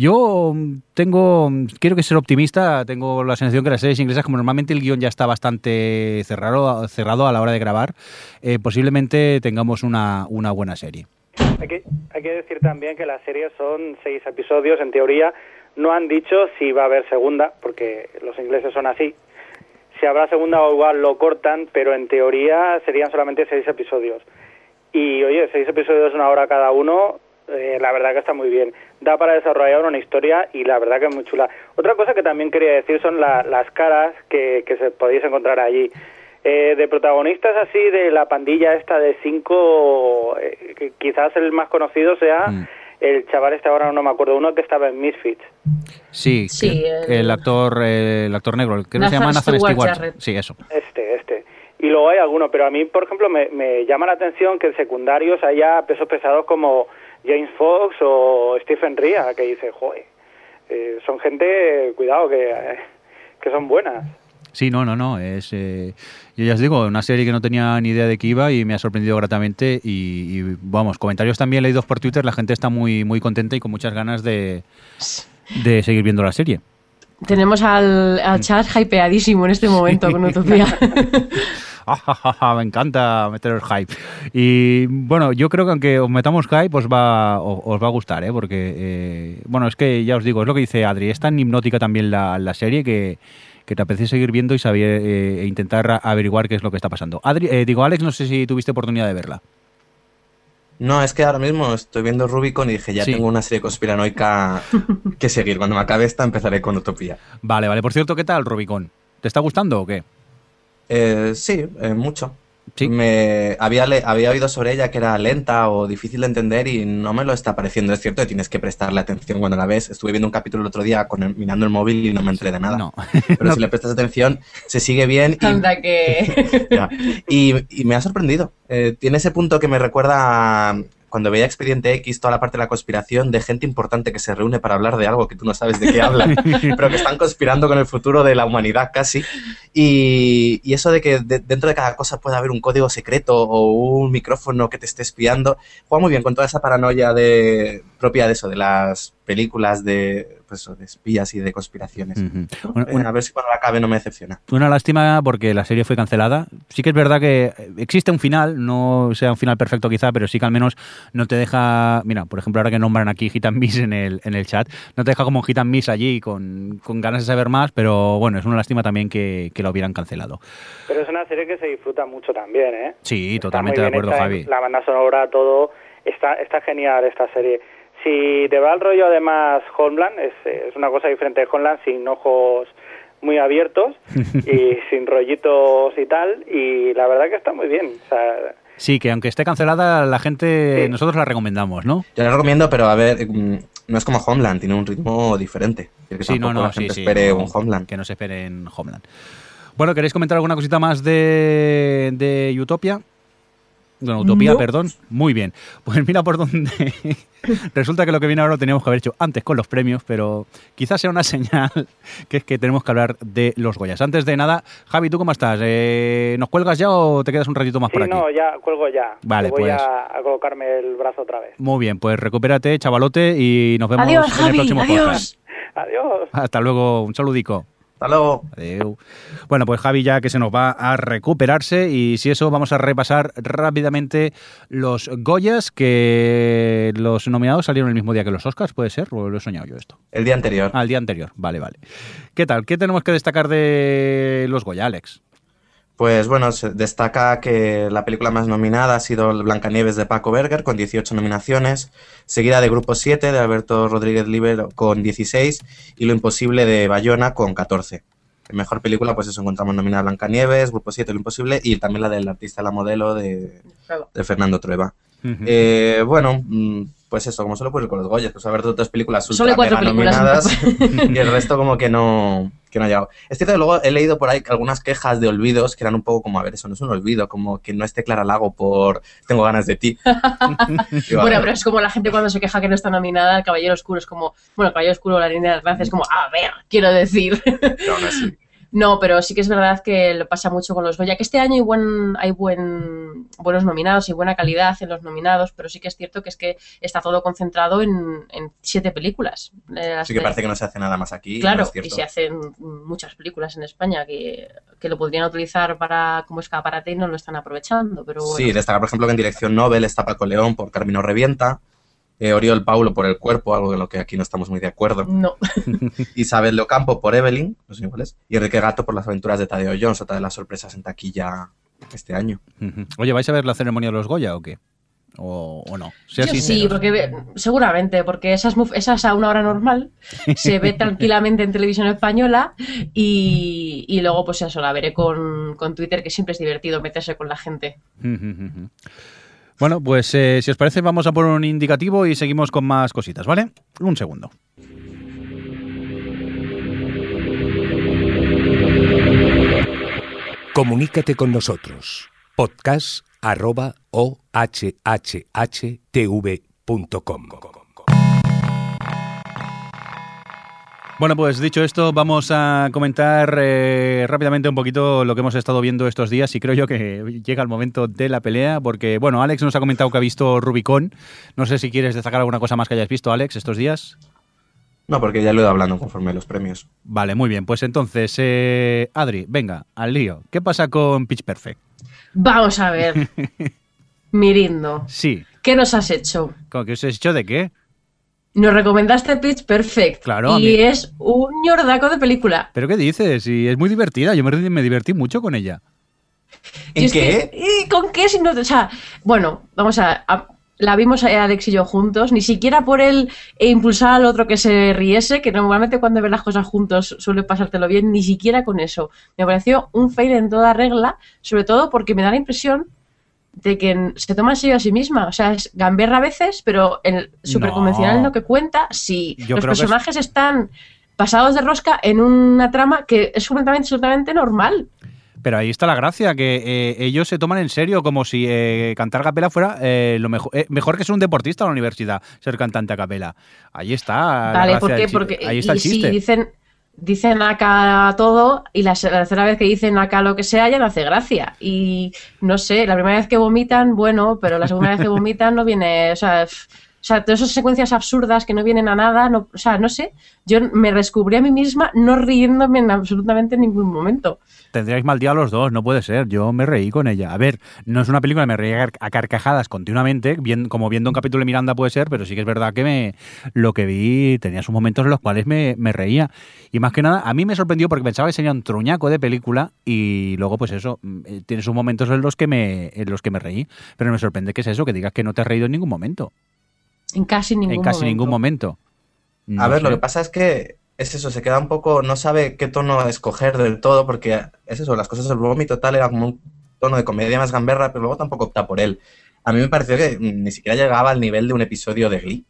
yo tengo, quiero que ser optimista, tengo la sensación que las series inglesas, como normalmente el guion ya está bastante cerrado, cerrado a la hora de grabar, eh, posiblemente tengamos una, una buena serie. Hay que, hay que decir también que las series son seis episodios, en teoría no han dicho si va a haber segunda, porque los ingleses son así. Si habrá segunda o igual lo cortan, pero en teoría serían solamente seis episodios. Y oye, seis episodios, una hora cada uno, eh, la verdad que está muy bien. Da para desarrollar una historia y la verdad que es muy chula. Otra cosa que también quería decir son la, las caras que, que se podéis encontrar allí. Eh, de protagonistas así de la pandilla esta de cinco, eh, que quizás el más conocido sea mm. el chaval este ahora no me acuerdo, uno que estaba en Misfits. Sí, sí el, el, actor el actor negro, el que no se llama Nathan Stewart. Stewart. Sí, eso. Este, este. Y luego hay alguno, pero a mí, por ejemplo, me, me llama la atención que en secundarios haya pesos pesados como James Fox o Stephen Ria, que dice, joder, eh, son gente, cuidado, que, eh, que son buenas. Sí, no, no, no. Es, eh, yo ya os digo, una serie que no tenía ni idea de qué iba y me ha sorprendido gratamente. Y, y, vamos, comentarios también leídos por Twitter. La gente está muy, muy contenta y con muchas ganas de, de seguir viendo la serie. Tenemos al, al chat hypeadísimo en este momento con [laughs] Utopía. [laughs] [laughs] me encanta meter el hype. Y bueno, yo creo que aunque os metamos hype, os va, os va a gustar, ¿eh? porque, eh, bueno, es que ya os digo, es lo que dice Adri, es tan hipnótica también la, la serie que, que te apetece seguir viendo y saber, eh, e intentar averiguar qué es lo que está pasando. Adri, eh, digo, Alex, no sé si tuviste oportunidad de verla. No, es que ahora mismo estoy viendo Rubicon y dije, ya sí. tengo una serie conspiranoica que seguir. Cuando me acabe esta, empezaré con Utopía. Vale, vale. Por cierto, ¿qué tal Rubicon? ¿Te está gustando o qué? Eh, sí, eh, mucho. ¿Sí? Me había, le, había oído sobre ella que era lenta o difícil de entender y no me lo está pareciendo. Es cierto que tienes que prestarle atención cuando la ves. Estuve viendo un capítulo el otro día con el, mirando el móvil y no me enteré de nada. No. [laughs] Pero no. si le prestas atención, se sigue bien. Y, Anda que... [laughs] y, y, me ha sorprendido. Eh, tiene ese punto que me recuerda a, cuando veía Expediente X, toda la parte de la conspiración de gente importante que se reúne para hablar de algo que tú no sabes de qué hablan, [laughs] pero que están conspirando con el futuro de la humanidad casi. Y, y eso de que de, dentro de cada cosa puede haber un código secreto o un micrófono que te esté espiando, juega muy bien con toda esa paranoia de, propia de eso, de las películas de, pues, eso, de espías y de conspiraciones. Bueno, Eh, una- a ver si cuando la acabe no me decepciona. Una lástima porque la serie fue cancelada. Sí que es verdad que existe un final, no sea un final perfecto quizá, pero sí que al menos no te deja, mira, por ejemplo, ahora que nombran aquí Hit and Miss en el, en el chat, no te deja como un Hit and Miss allí con, con ganas de saber más, pero bueno, es una lástima también que, que lo hubieran cancelado. Pero es una serie que se disfruta mucho también, ¿eh? Sí, Está totalmente de acuerdo, Javi. La banda sonora, todo. Está, está genial esta serie. Si te va el rollo además Homeland, es, es una cosa diferente de Homeland, sin ojos muy abiertos [laughs] y sin rollitos y tal. Y la verdad que está muy bien. O sea, Sí, que aunque esté cancelada, la gente, Sí. nosotros la recomendamos, ¿no? Yo la recomiendo, pero a ver, mm, no es como Homeland, tiene un ritmo diferente. Que Sí, no, no, la gente sí. espere no, un Homeland. Que no se esperen Homeland. Bueno, ¿queréis comentar alguna cosita más de, de Utopia? Bueno, Utopía, No. perdón. Muy bien. [laughs] Pues mira por dónde. [laughs] Resulta que lo que viene ahora lo teníamos que haber hecho antes con los premios, pero quizás sea una [laughs] señal que es que tenemos que hablar de los Goyas. Antes de nada, Javi, ¿tú cómo estás? Eh, ¿Nos cuelgas ya o te quedas un ratito más sí, por aquí? no, ya cuelgo ya. Vale, voy pues. a, a colocarme el brazo otra vez. Muy bien, pues recupérate, chavalote, y nos vemos Adiós, en el Javi, próximo adiós. podcast. Adiós. Hasta luego, un saludico. Hasta luego. Adeu. Bueno, pues Javi ya que se nos va a recuperarse y si eso vamos a repasar rápidamente los Goyas que los nominados salieron el mismo día que los Oscars, ¿puede ser? ¿O lo he soñado yo esto? El día anterior. Al día anterior, vale, vale. ¿Qué tal? ¿Qué tenemos que destacar de los Goya, Alex? Pues bueno, se destaca que la película más nominada ha sido Blancanieves de Paco Berger con 18 nominaciones, seguida de Grupo 7 de Alberto Rodríguez Libero con 16 y Lo Imposible de Bayona con 14. En mejor película, pues eso, encontramos nominada Blancanieves, Grupo 7, Lo Imposible y también la del artista la modelo de, de Fernando Trueba. Eh, bueno, mm, pues eso, como suele ocurrir con los Goyas, pues haber otras películas ultra Solo cuatro películas. nominadas [laughs] y el resto como que no, que no ha llegado. Es cierto que luego he leído por ahí algunas quejas de olvidos que eran un poco como, a ver, eso no es un olvido, como que no esté Clara Lago por Tengo ganas de ti. [laughs] Digo, Bueno, pero es como la gente cuando se queja que no está nominada, el Caballero Oscuro es como, bueno, el Caballero Oscuro, la línea de Francia es como, a ver, quiero decir. pero aún así. No, pero sí que es verdad que lo pasa mucho con los Goya, que este año hay buen, hay buen, buenos nominados y buena calidad en los nominados, pero sí que es cierto que es que está todo concentrado en, en siete películas. Eh, Sí que parece que no se hace nada más aquí. Claro, y se hacen muchas películas en España que, que lo podrían utilizar para como escaparate y no lo están aprovechando, pero bueno. Sí, destacar, por ejemplo, que en dirección Nobel está Paco León por Carmino Revienta, eh, Oriol Paulo por El Cuerpo, algo de lo que aquí no estamos muy de acuerdo, No. [laughs] Isabel de Ocampo por Evelyn, no sé cuál es, y Enrique Gato por Las aventuras de Tadeo Jones, otra de las sorpresas en taquilla este año. Oye, ¿vais a ver la ceremonia de los Goya o qué? ¿O, o no? Sea Yo sí, porque seguramente, porque esa es, muy- esa es a una hora normal, [laughs] se ve tranquilamente en televisión española y, y luego pues eso, la veré con, con Twitter, que siempre es divertido meterse con la gente. Bueno, pues eh, si os parece vamos a poner un indicativo y seguimos con más cositas, ¿vale? Un segundo. Comunícate con nosotros. Podcast arroba ohhtv.com. Bueno, pues dicho esto, vamos a comentar eh, rápidamente un poquito lo que hemos estado viendo estos días y creo yo que llega el momento de la pelea porque, bueno, Alex nos ha comentado que ha visto Rubicon. No sé si quieres destacar alguna cosa más que hayas visto, Alex, estos días. No, porque ya lo he ido hablando conforme los premios. Vale, muy bien. Pues entonces, eh, Adri, venga, al lío. ¿Qué pasa con Pitch Perfect? Vamos a ver, [laughs] Mirindo, Sí. ¿qué nos has hecho? ¿Cómo que os he dicho de qué? Nos recomendaste Pitch Perfect Claro, a y mí- es un ñordaco de película. ¿Pero qué dices? Y es muy divertida. Yo me, me divertí mucho con ella. ¿En Y qué? que- ¿y ¿Con qué? Si no, o sea, bueno, vamos a, a- La vimos eh, Alex y yo juntos, ni siquiera por él e impulsar al otro que se riese, que normalmente cuando ves las cosas juntos suele pasártelo bien, ni siquiera con eso. Me pareció un fail en toda regla, sobre todo porque me da la impresión de que se toma en serio a sí misma. O sea, es gamberra a veces, pero en súper convencional en No. lo que cuenta, sí. Yo Los es- personajes están pasados de rosca en una trama que es completamente, absolutamente normal. Pero ahí está la gracia, que eh, ellos se toman en serio como si eh, cantar a capela fuera eh, lo mejor, mejor que ser un deportista en la universidad, ser cantante a capela. Ahí está. la Vale, gracia ¿por del qué? chi- Porque ahí está el si dicen, dicen acá todo y la, tercera vez que dicen acá lo que sea ya no hace gracia. Y no sé, la primera vez que vomitan, bueno, pero la segunda vez que [laughs] vomitan no viene, o sea, O sea, todas esas secuencias absurdas que no vienen a nada, no, o sea, no sé, yo me descubrí a mí misma no riéndome en absolutamente ningún momento. Tendríais mal día los dos, no puede ser. Yo me reí con ella. A ver, no es una película me reí a carcajadas continuamente, bien, como viendo un capítulo de Miranda puede ser, pero sí que es verdad que me, lo que vi tenía sus momentos en los cuales me, me reía. Y más que nada, a mí me sorprendió porque pensaba que sería un truñaco de película y luego, pues eso, mm, eh, tiene sus momentos en los que me, en los que me reí. Pero me sorprende que es eso, que digas que no te has reído en ningún momento. En casi ningún en casi momento. ningún momento. No a ver, lo que pasa es que es eso, se queda un poco, no sabe qué tono escoger del todo, porque es eso, las cosas del vómito tal era como un tono de comedia más gamberra, pero luego tampoco opta por él. A mí me pareció que ni siquiera llegaba al nivel de un episodio de Glee.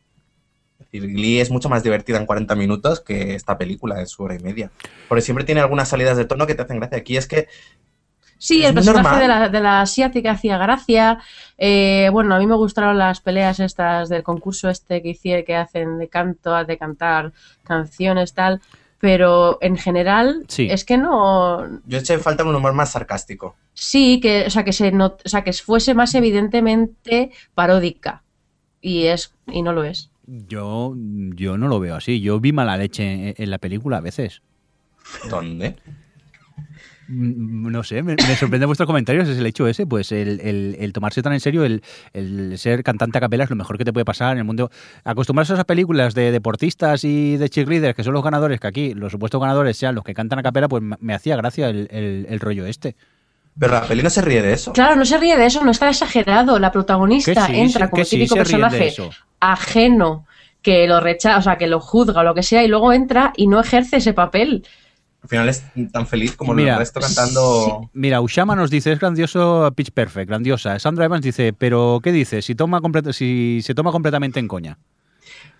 Es decir, Glee es mucho más divertida en 40 minutos que esta película en su hora y media. Porque siempre tiene algunas salidas de tono que te hacen gracia. Aquí es que Sí, Es el personaje de la, de la asiática hacía gracia. Eh, bueno, a mí me gustaron las peleas estas del concurso este que hicieron, que hacen de canto, de cantar canciones, tal. Pero en general, Sí. es que no. yo eché falta un humor más sarcástico. Sí, que, o sea, que se not- o sea, que fuese más evidentemente paródica. Y es, y no lo es. Yo, yo no lo veo así. Yo vi mala leche en, en la película a veces. ¿Dónde? Mm, No sé, me, me sorprende vuestros comentarios. Es el hecho ese, pues el, el- el tomarse tan en serio, el, el ser cantante a capela es lo mejor que te puede pasar en el mundo. Acostumbrarse a esas películas de deportistas y de cheerleaders, que son los ganadores, que aquí los supuestos ganadores sean los que cantan a capela, pues me, me hacía gracia el, el- el rollo este. Pero la peli no se ríe de eso. Claro, no se ríe de eso, no está exagerado. La protagonista sí, entra sí, como sí, típico personaje ajeno que lo rechaza, o sea, que lo juzga o lo que sea, y luego entra y no ejerce ese papel. Al final es tan feliz como Mira, el resto cantando. Mira, Ushama nos dice, es grandioso Pitch Perfect, grandiosa. Sandra Evans dice, pero ¿qué dice? Si, toma si se toma completamente en coña.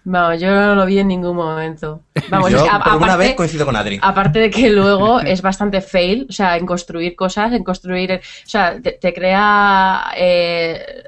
Vamos, yo no lo vi en ningún momento. Vamos, Yo es que a- por una aparte- vez coincido con Adri. Aparte de que luego [laughs] es bastante fail, o sea, en construir cosas, en construir, o sea, te, te crea eh,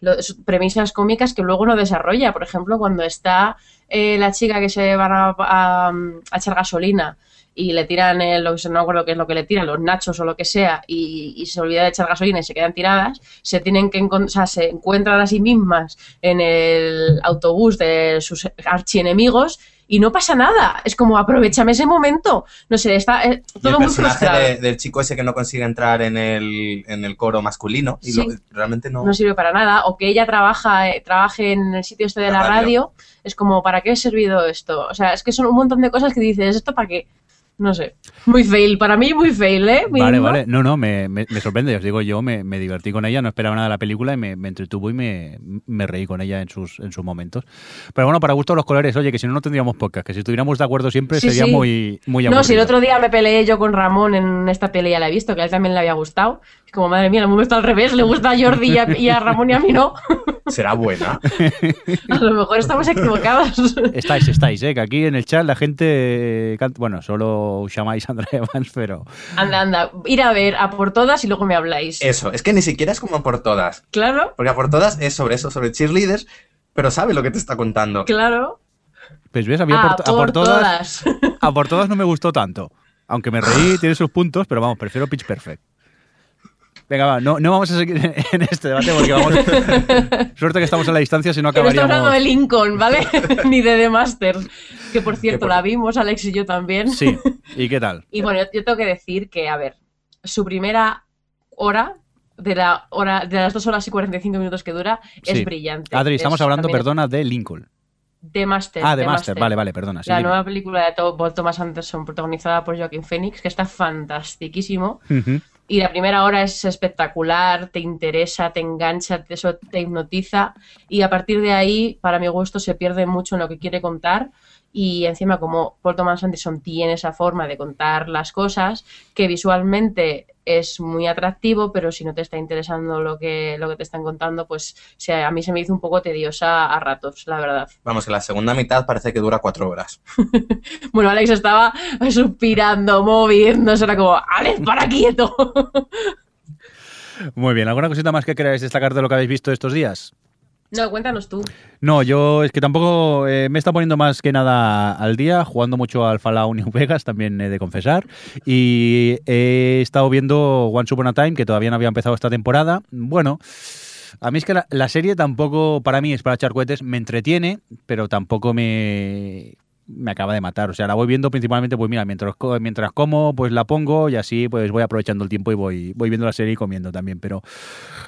lo- premisas cómicas que luego no desarrolla. Por ejemplo, cuando está eh, la chica que se van a, a- a echar gasolina y le tiran, el, lo que se- no me acuerdo qué es lo que le tiran, los nachos o lo que sea, y, y se olvida de echar gasolina y se quedan tiradas, se tienen que o sea, se encuentran a sí mismas en el autobús de sus archienemigos y no pasa nada. Es como aprovechame ese momento. No sé, está eh, Y el todo muy personaje frustrado. de- del chico ese que no consigue entrar en el, en el coro masculino y Sí. lo- realmente no. No sirve para nada. O que ella trabaja, eh, trabaje en el sitio este de La la radio. radio. Es como, ¿para qué ha servido esto? O sea, es que son un montón de cosas que dices, ¿esto para qué? No sé. Muy fail. Para mí, muy fail, ¿eh? Vale, Mínimo. vale. No, no, me, me- me sorprende. Os digo, yo me, me divertí con ella, no esperaba nada de la película y me, me entretuvo y me, me reí con ella en sus, en sus momentos. Pero bueno, para gusto los colores, oye, que si no, no tendríamos podcast, que si estuviéramos de acuerdo siempre Sí, sería sí. muy, muy No, si el otro día me peleé yo con Ramón en esta pelea, la he visto, que a él también le había gustado. Como, madre mía, el mundo está al revés, le gusta a Jordi y a, y a Ramón y a mí no. [laughs] Será buena. [laughs] A lo mejor estamos equivocados. [laughs] Estáis, estáis, ¿eh? Que aquí en el chat la gente... canta- Bueno, solo Ushama y Sandra Evans, pero... Anda, anda, ir a ver a por todas y luego me habláis. Eso, es que ni siquiera es como por todas. Claro, Porque a por todas es sobre eso, sobre cheerleaders, pero sabe lo que te está contando. claro. Pues ves, a mí a Ah, por, a por todas... todas. A por todas no me gustó tanto. Aunque me reí, tiene sus puntos, pero vamos, prefiero Pitch Perfect. Venga, va, no, no vamos a seguir [laughs] en este debate porque vamos. [laughs] Suerte que estamos a la distancia, si no Que no estamos hablando de acabaríamos. Lincoln, ¿vale? [laughs] Ni de The Masters. Que por cierto, por- la vimos, Alex y yo también. Sí, ¿y qué tal? Y bueno, yo, tengo que decir que, a ver, su primera hora, de, la hora, de las dos horas y 45 minutos que dura, es Sí. brillante. Adri, estamos Es hablando, perdona, de Lincoln. The Master. Ah, de The Master, vale, vale, perdona. sí, la dime. nueva película de Paul Thomas Anderson, protagonizada por Joaquin Phoenix, que está fantastiquísimo. Ujú. Y la primera hora es espectacular, te interesa, te engancha, te, eso te hipnotiza. Y a partir de ahí, para mi gusto, se pierde mucho en lo que quiere contar. Y encima, como Paul Thomas Anderson tiene esa forma de contar las cosas, que visualmente es muy atractivo, pero si no te está interesando lo que, lo que te están contando, pues se- a mí se me hizo un poco tediosa a ratos, la verdad. [laughs] Vamos, que la segunda mitad parece que dura cuatro horas. [laughs] Bueno, Alex estaba suspirando, moviéndose, era como, Alex, para quieto. [laughs] Muy bien, ¿alguna cosita más que queráis destacar de lo que habéis visto estos días? No, cuéntanos tú. No, yo es que tampoco eh, me está poniendo más que nada al día, jugando mucho al Fallout New [laughs] Vegas, también he de confesar. Y he estado viendo Once Upon a Time, que todavía no había empezado esta temporada. Bueno, A mí es que la, la serie tampoco, para mí, es para echar cohetes, me entretiene, pero tampoco me, me acaba de matar. O sea, la voy viendo principalmente, pues mira, mientras, mientras como, pues la pongo y así pues voy aprovechando el tiempo y voy, voy viendo la serie y comiendo también. Pero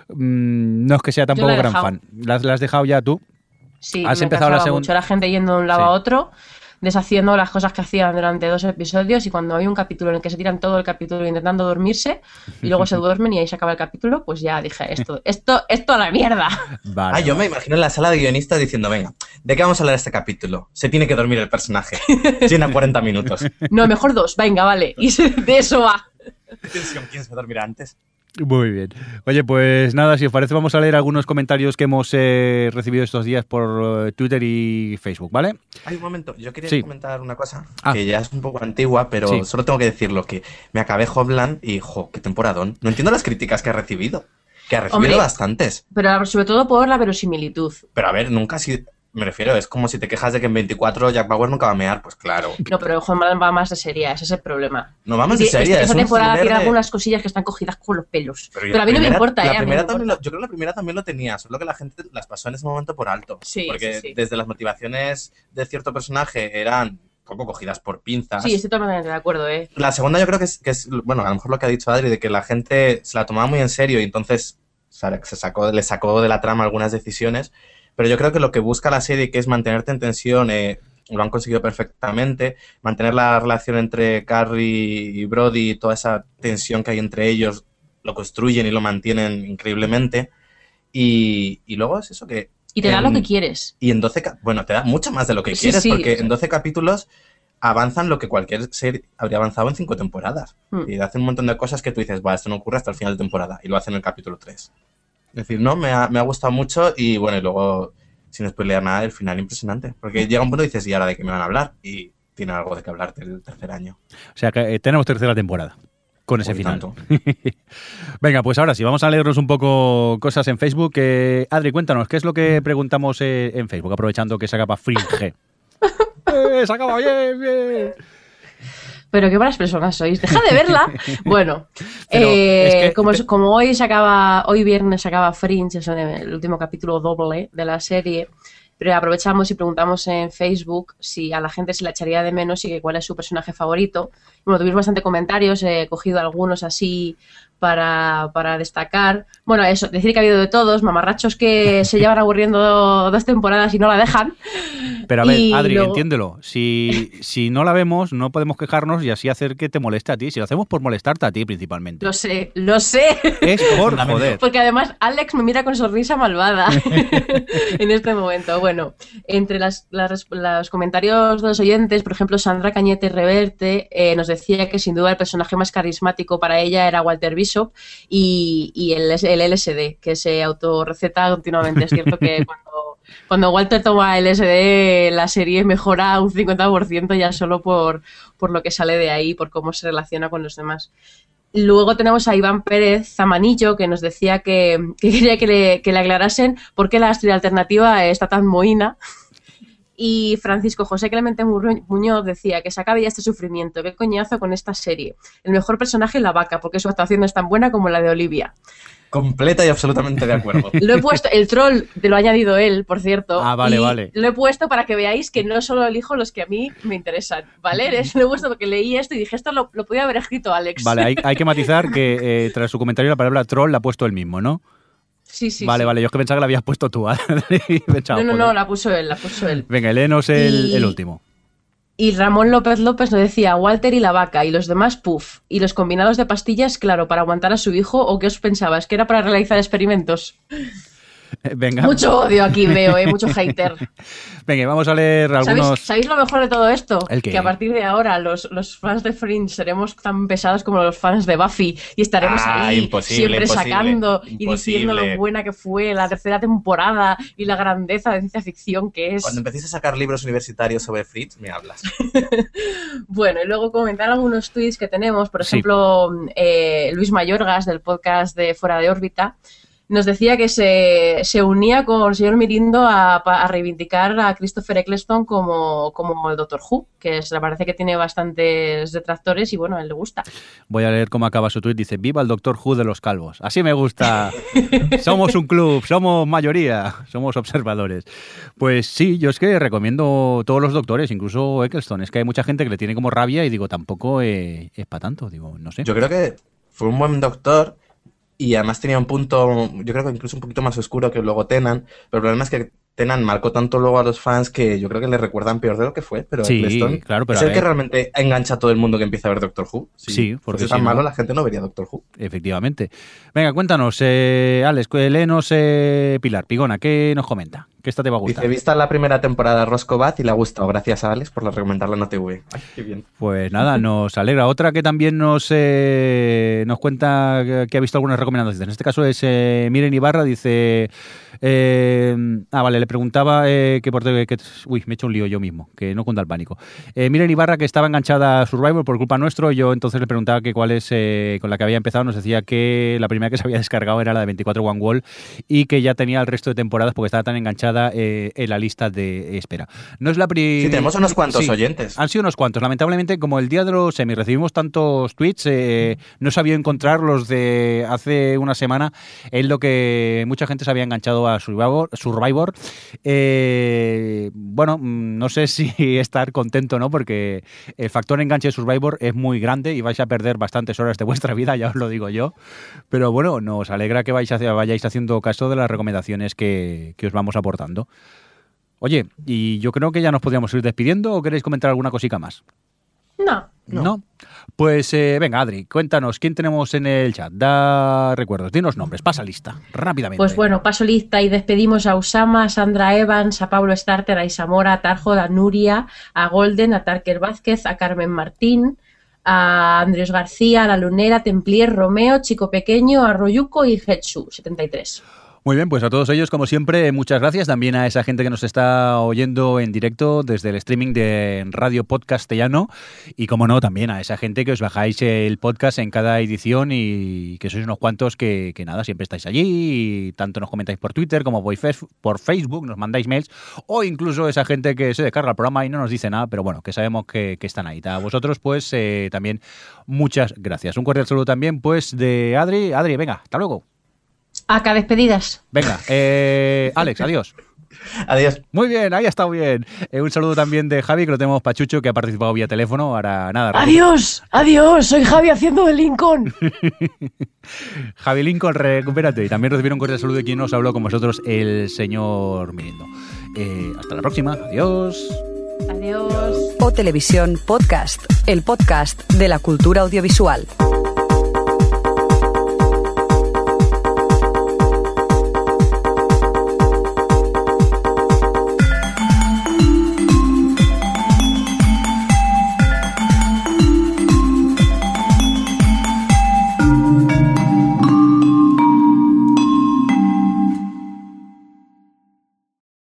mm, no es que sea tampoco gran dejado. fan. ¿La, has- la has dejado ya tú? Sí, Has me empezado la cansaba segun- mucho la gente yendo de un lado Sí. a otro, deshaciendo las cosas que hacían durante dos episodios y cuando hay un capítulo en el que se tiran todo el capítulo intentando dormirse y luego se [laughs] duermen y ahí se acaba el capítulo, pues ya dije, esto, esto, esto a la mierda. Vale. Ah, yo me imagino en la sala de guionistas diciendo, venga, ¿de qué vamos a hablar este capítulo? Se tiene que dormir el personaje. [laughs] Llena 40 minutos. No, mejor dos, venga, vale. Y [laughs] de eso va. ¿quién se dormirá antes? Muy bien. Oye, pues nada, si os parece, vamos a leer algunos comentarios que hemos eh, recibido estos días por eh, Twitter y Facebook, ¿vale? Hay un momento, yo quería Sí. comentar una cosa Ah. que ya es un poco antigua, pero Sí. solo tengo que decirlo, que me acabé Homeland y, jo, qué temporadón. No entiendo las críticas que ha recibido. Que ha recibido Hombre. bastantes. Pero sobre todo por la verosimilitud. Pero a ver, nunca si... Me refiero, es como si te quejas de que en 24 Jack Bauer nunca va a mear. Pues claro. No, pero Homeland va más de serie, ese es el problema. No vamos de serie, esta temporada tiene de- algunas cosillas que están cogidas con los pelos. Pero, la a mí no me primera- importa, la ¿eh? Primera me también lo- yo creo que la primera también lo tenía, solo que la gente las pasó en ese momento por alto. Sí, porque sí, sí. desde las motivaciones de cierto personaje eran poco cogidas por pinzas. Sí, estoy totalmente de acuerdo, ¿eh? La segunda yo creo que es, que es, bueno, a lo mejor lo que ha dicho Adri, de que la gente se la tomaba muy en serio y entonces se sacó, le sacó de la trama algunas decisiones, pero yo creo que lo que busca la serie, que es mantenerte en tensión, eh, lo han conseguido perfectamente, mantener la relación entre Carrie y Brody toda esa tensión que hay entre ellos, lo construyen y lo mantienen increíblemente. Y, y luego es eso que... Y te da lo que quieres. y en 12, ca- bueno, te da mucho más de lo que Sí, quieres, sí. porque en 12 capítulos avanzan lo que cualquier serie habría avanzado en 5 temporadas. Hmm. Y hacen un montón de cosas que tú dices, va, esto no ocurre hasta el final de temporada. Y lo hacen en el capítulo 3. Es decir, no, me ha, me ha gustado mucho y bueno, y luego, sin spoilear nada, el final impresionante. Porque llega un punto y dices, ¿y ahora de qué me van a hablar? Y tiene algo de qué hablar del tercer año. O sea, que eh, tenemos tercera temporada con ese final. [laughs] Venga, pues ahora sí, vamos a leernos un poco cosas en Facebook. Eh, Adri, cuéntanos, ¿qué es lo que preguntamos eh, en Facebook, aprovechando que se acaba Fringe? [laughs] ¡Eh, se acaba bien, bien! Pero qué malas personas sois. Deja de verla. [laughs] Bueno, eh, es que- como, como hoy se acaba, hoy viernes se acaba Fringe, es el último capítulo doble de la serie. Pero aprovechamos y preguntamos en Facebook si a la gente se la echaría de menos y que cuál es su personaje favorito. Bueno, tuvimos bastante comentarios, he cogido algunos así para, para destacar. Bueno, eso, decir que ha habido de todos, mamarrachos que [laughs] se llevan aburriendo dos temporadas y no la dejan. Pero a ver, Y Adri, luego- entiéndelo. Si, si no la vemos, no podemos quejarnos y así hacer que te moleste a ti. Si lo hacemos por molestarte a ti principalmente. Lo sé, lo sé. Es por joder. Porque además Alex me mira con sonrisa malvada [laughs] en este momento. Bueno, entre las, las- los comentarios de los oyentes, por ejemplo, Sandra Cañete Reverte eh, nos decía que sin duda el personaje más carismático para ella era Walter Bishop y, y el, el LSD, que se autorreceta continuamente. Es cierto que [laughs] cuando, cuando Walter toma LSD, la serie mejora un 50% ya solo por, por lo que sale de ahí, por cómo se relaciona con los demás. Luego tenemos a Iván Pérez Zamanillo, que nos decía que, que quería que le, que le aclarasen por qué la Astrid alternativa está tan mohina. Y Francisco José Clemente Muñoz decía que se acabe ya este sufrimiento, qué coñazo con esta serie. El mejor personaje es la vaca, porque su actuación es tan buena como la de Olivia. Completa y absolutamente de acuerdo. [laughs] Lo he puesto, el troll te lo ha añadido él, por cierto. Ah, vale, y vale. Lo he puesto para que veáis que no solo elijo los que a mí me interesan, ¿vale? [laughs] Es- Lo he puesto porque leí esto y dije, esto lo, lo podía haber escrito Alex. Vale, hay, hay que matizar que [laughs] eh, tras su comentario la palabra troll la ha puesto él mismo, ¿no? Sí, sí. vale, sí. vale, yo es que pensaba que la habías puesto tú. [laughs] Pensaba, No, no, no, la puso él, la puso él. Venga, léenos el, Y- el último. Y Ramón López López nos decía Walter y la vaca y los demás puff. Y los combinados de pastillas, claro, para aguantar a su hijo. ¿O qué os pensabas? ¿Que era para realizar experimentos? [laughs] Venga, Mucho odio aquí veo, ¿eh? Mucho hater. [laughs] venga, vamos a leer ¿Sabéis, algunos. sabéis lo mejor de todo esto? ¿El? Que a partir de ahora los, los fans de Fringe seremos tan pesados como los fans de Buffy y estaremos Ah, ahí imposible, siempre imposible, sacando y diciendo lo buena que fue la tercera temporada y la grandeza de ciencia ficción que es. Cuando empecéis a sacar libros universitarios sobre Fritz, me hablas. [laughs] Bueno, y luego comentar algunos tweets que tenemos, por Sí. ejemplo, eh, Luis Mayorgas del podcast de Fuera de órbita. Nos decía que se, se unía con el señor Mirindo a, pa- a reivindicar a Christopher Eccleston como, como el Doctor Who, que se le parece que tiene bastantes detractores y bueno, a él le gusta. Voy a leer cómo acaba su tweet. Dice, viva el Doctor Who de los calvos. Así me gusta. [laughs] somos un club, somos mayoría, somos observadores. Pues sí, yo es que recomiendo todos los doctores, incluso Eccleston. Es que hay mucha gente que le tiene como rabia y digo, tampoco eh, es para tanto. Digo, no sé. Yo creo que fue un buen doctor y además tenía un punto, yo creo que incluso un poquito más oscuro que luego Tenan, pero el problema es que Tenan marcó tanto luego a los fans que yo creo que le recuerdan peor de lo que fue, pero Sí, Eccleston claro, pero es el que realmente engancha a todo el mundo que empieza a ver Doctor Who. Si Sí, porque tan si no- malo la gente no vería Doctor Who. Efectivamente. Venga, cuéntanos, eh, Alex, cu- léenos eh, Pilar, Pigona, ¿qué nos comenta? ¿Qué esta te va a gustar? Dice, vista la primera temporada de Roscobat y le ha gustado. Gracias a Alex por la recomendarla en OTV. Ay, qué bien. Pues nada, nos alegra. Otra que también nos, eh, nos cuenta que- que ha visto algunas recomendaciones. En este caso es eh, Miren Ibarra, dice... eh, ah, vale, le preguntaba eh, que por... Que, uy, me he hecho un lío yo mismo, que no cuenta el pánico. Eh, Miren Ibarra, que estaba enganchada a Survivor por culpa nuestro, yo entonces le preguntaba que cuál es eh, con la que había empezado, nos decía que la primera que se había descargado era la de 24 One Wall y que ya tenía el resto de temporadas porque estaba tan enganchada eh, en la lista de espera. No es la. Sí, tenemos unos cuantos oyentes. Han sido unos cuantos. Lamentablemente, como el día de los semis recibimos tantos tweets, eh, no sabía encontrar los de hace una semana en lo que mucha gente se había enganchado a Survivor. Survivor. Eh, bueno, mm, no sé [laughs] si estar contento no, porque el factor enganche de Survivor es muy grande y vais a perder bastantes horas de vuestra vida, [laughs] ya os lo digo yo. Pero bueno, nos alegra que vais vayáis haciendo caso de las recomendaciones que, que os vamos Oye, y yo creo que ya nos podríamos ir despidiendo o queréis comentar alguna cosica más. No, No. Pues eh, venga, Adri, cuéntanos, ¿quién tenemos en el chat? Da recuerdos, dinos nombres, pasa lista, rápidamente. Pues bueno, paso lista y despedimos a Usama, a Sandra Evans, a Pablo Starter, a Isamora, a Tarjo, a Nuria, a Golden, a Tarker Vázquez, a Carmen Martín, a Andrés García, a La Lunera, Templier, Romeo, Chico Pequeño, a Royuco y Hetsu, 73. Muy bien, pues a todos ellos, como siempre, muchas gracias. También a esa gente que nos está oyendo en directo desde el streaming de Radio Podcastellano. Y, como no, también a esa gente que os bajáis el podcast en cada edición y que sois unos cuantos que, nada, siempre estáis allí. Y tanto nos comentáis por Twitter como por Facebook, nos mandáis mails. O incluso esa gente que se descarga el programa y no nos dice nada, pero bueno, que sabemos que, que están ahí. A vosotros, pues eh, también muchas gracias. Un cordial saludo también, pues, de Adri. Adri, venga, hasta luego. Acá despedidas. Venga, eh, Alex, adiós. Adiós. Muy bien, ahí ha estado bien. Eh, un saludo también de Javi, que lo tenemos Pachucho, que ha participado vía teléfono. Ahora nada. Adiós, adiós, soy Javi haciendo de Lincoln. [laughs] Javi Lincoln, recupérate. Y también recibir un cordial saludo de quien nos habló con vosotros, el señor Mirindo. Eh, hasta la próxima. Adiós. Adiós. O Televisión Podcast, el podcast de la cultura audiovisual.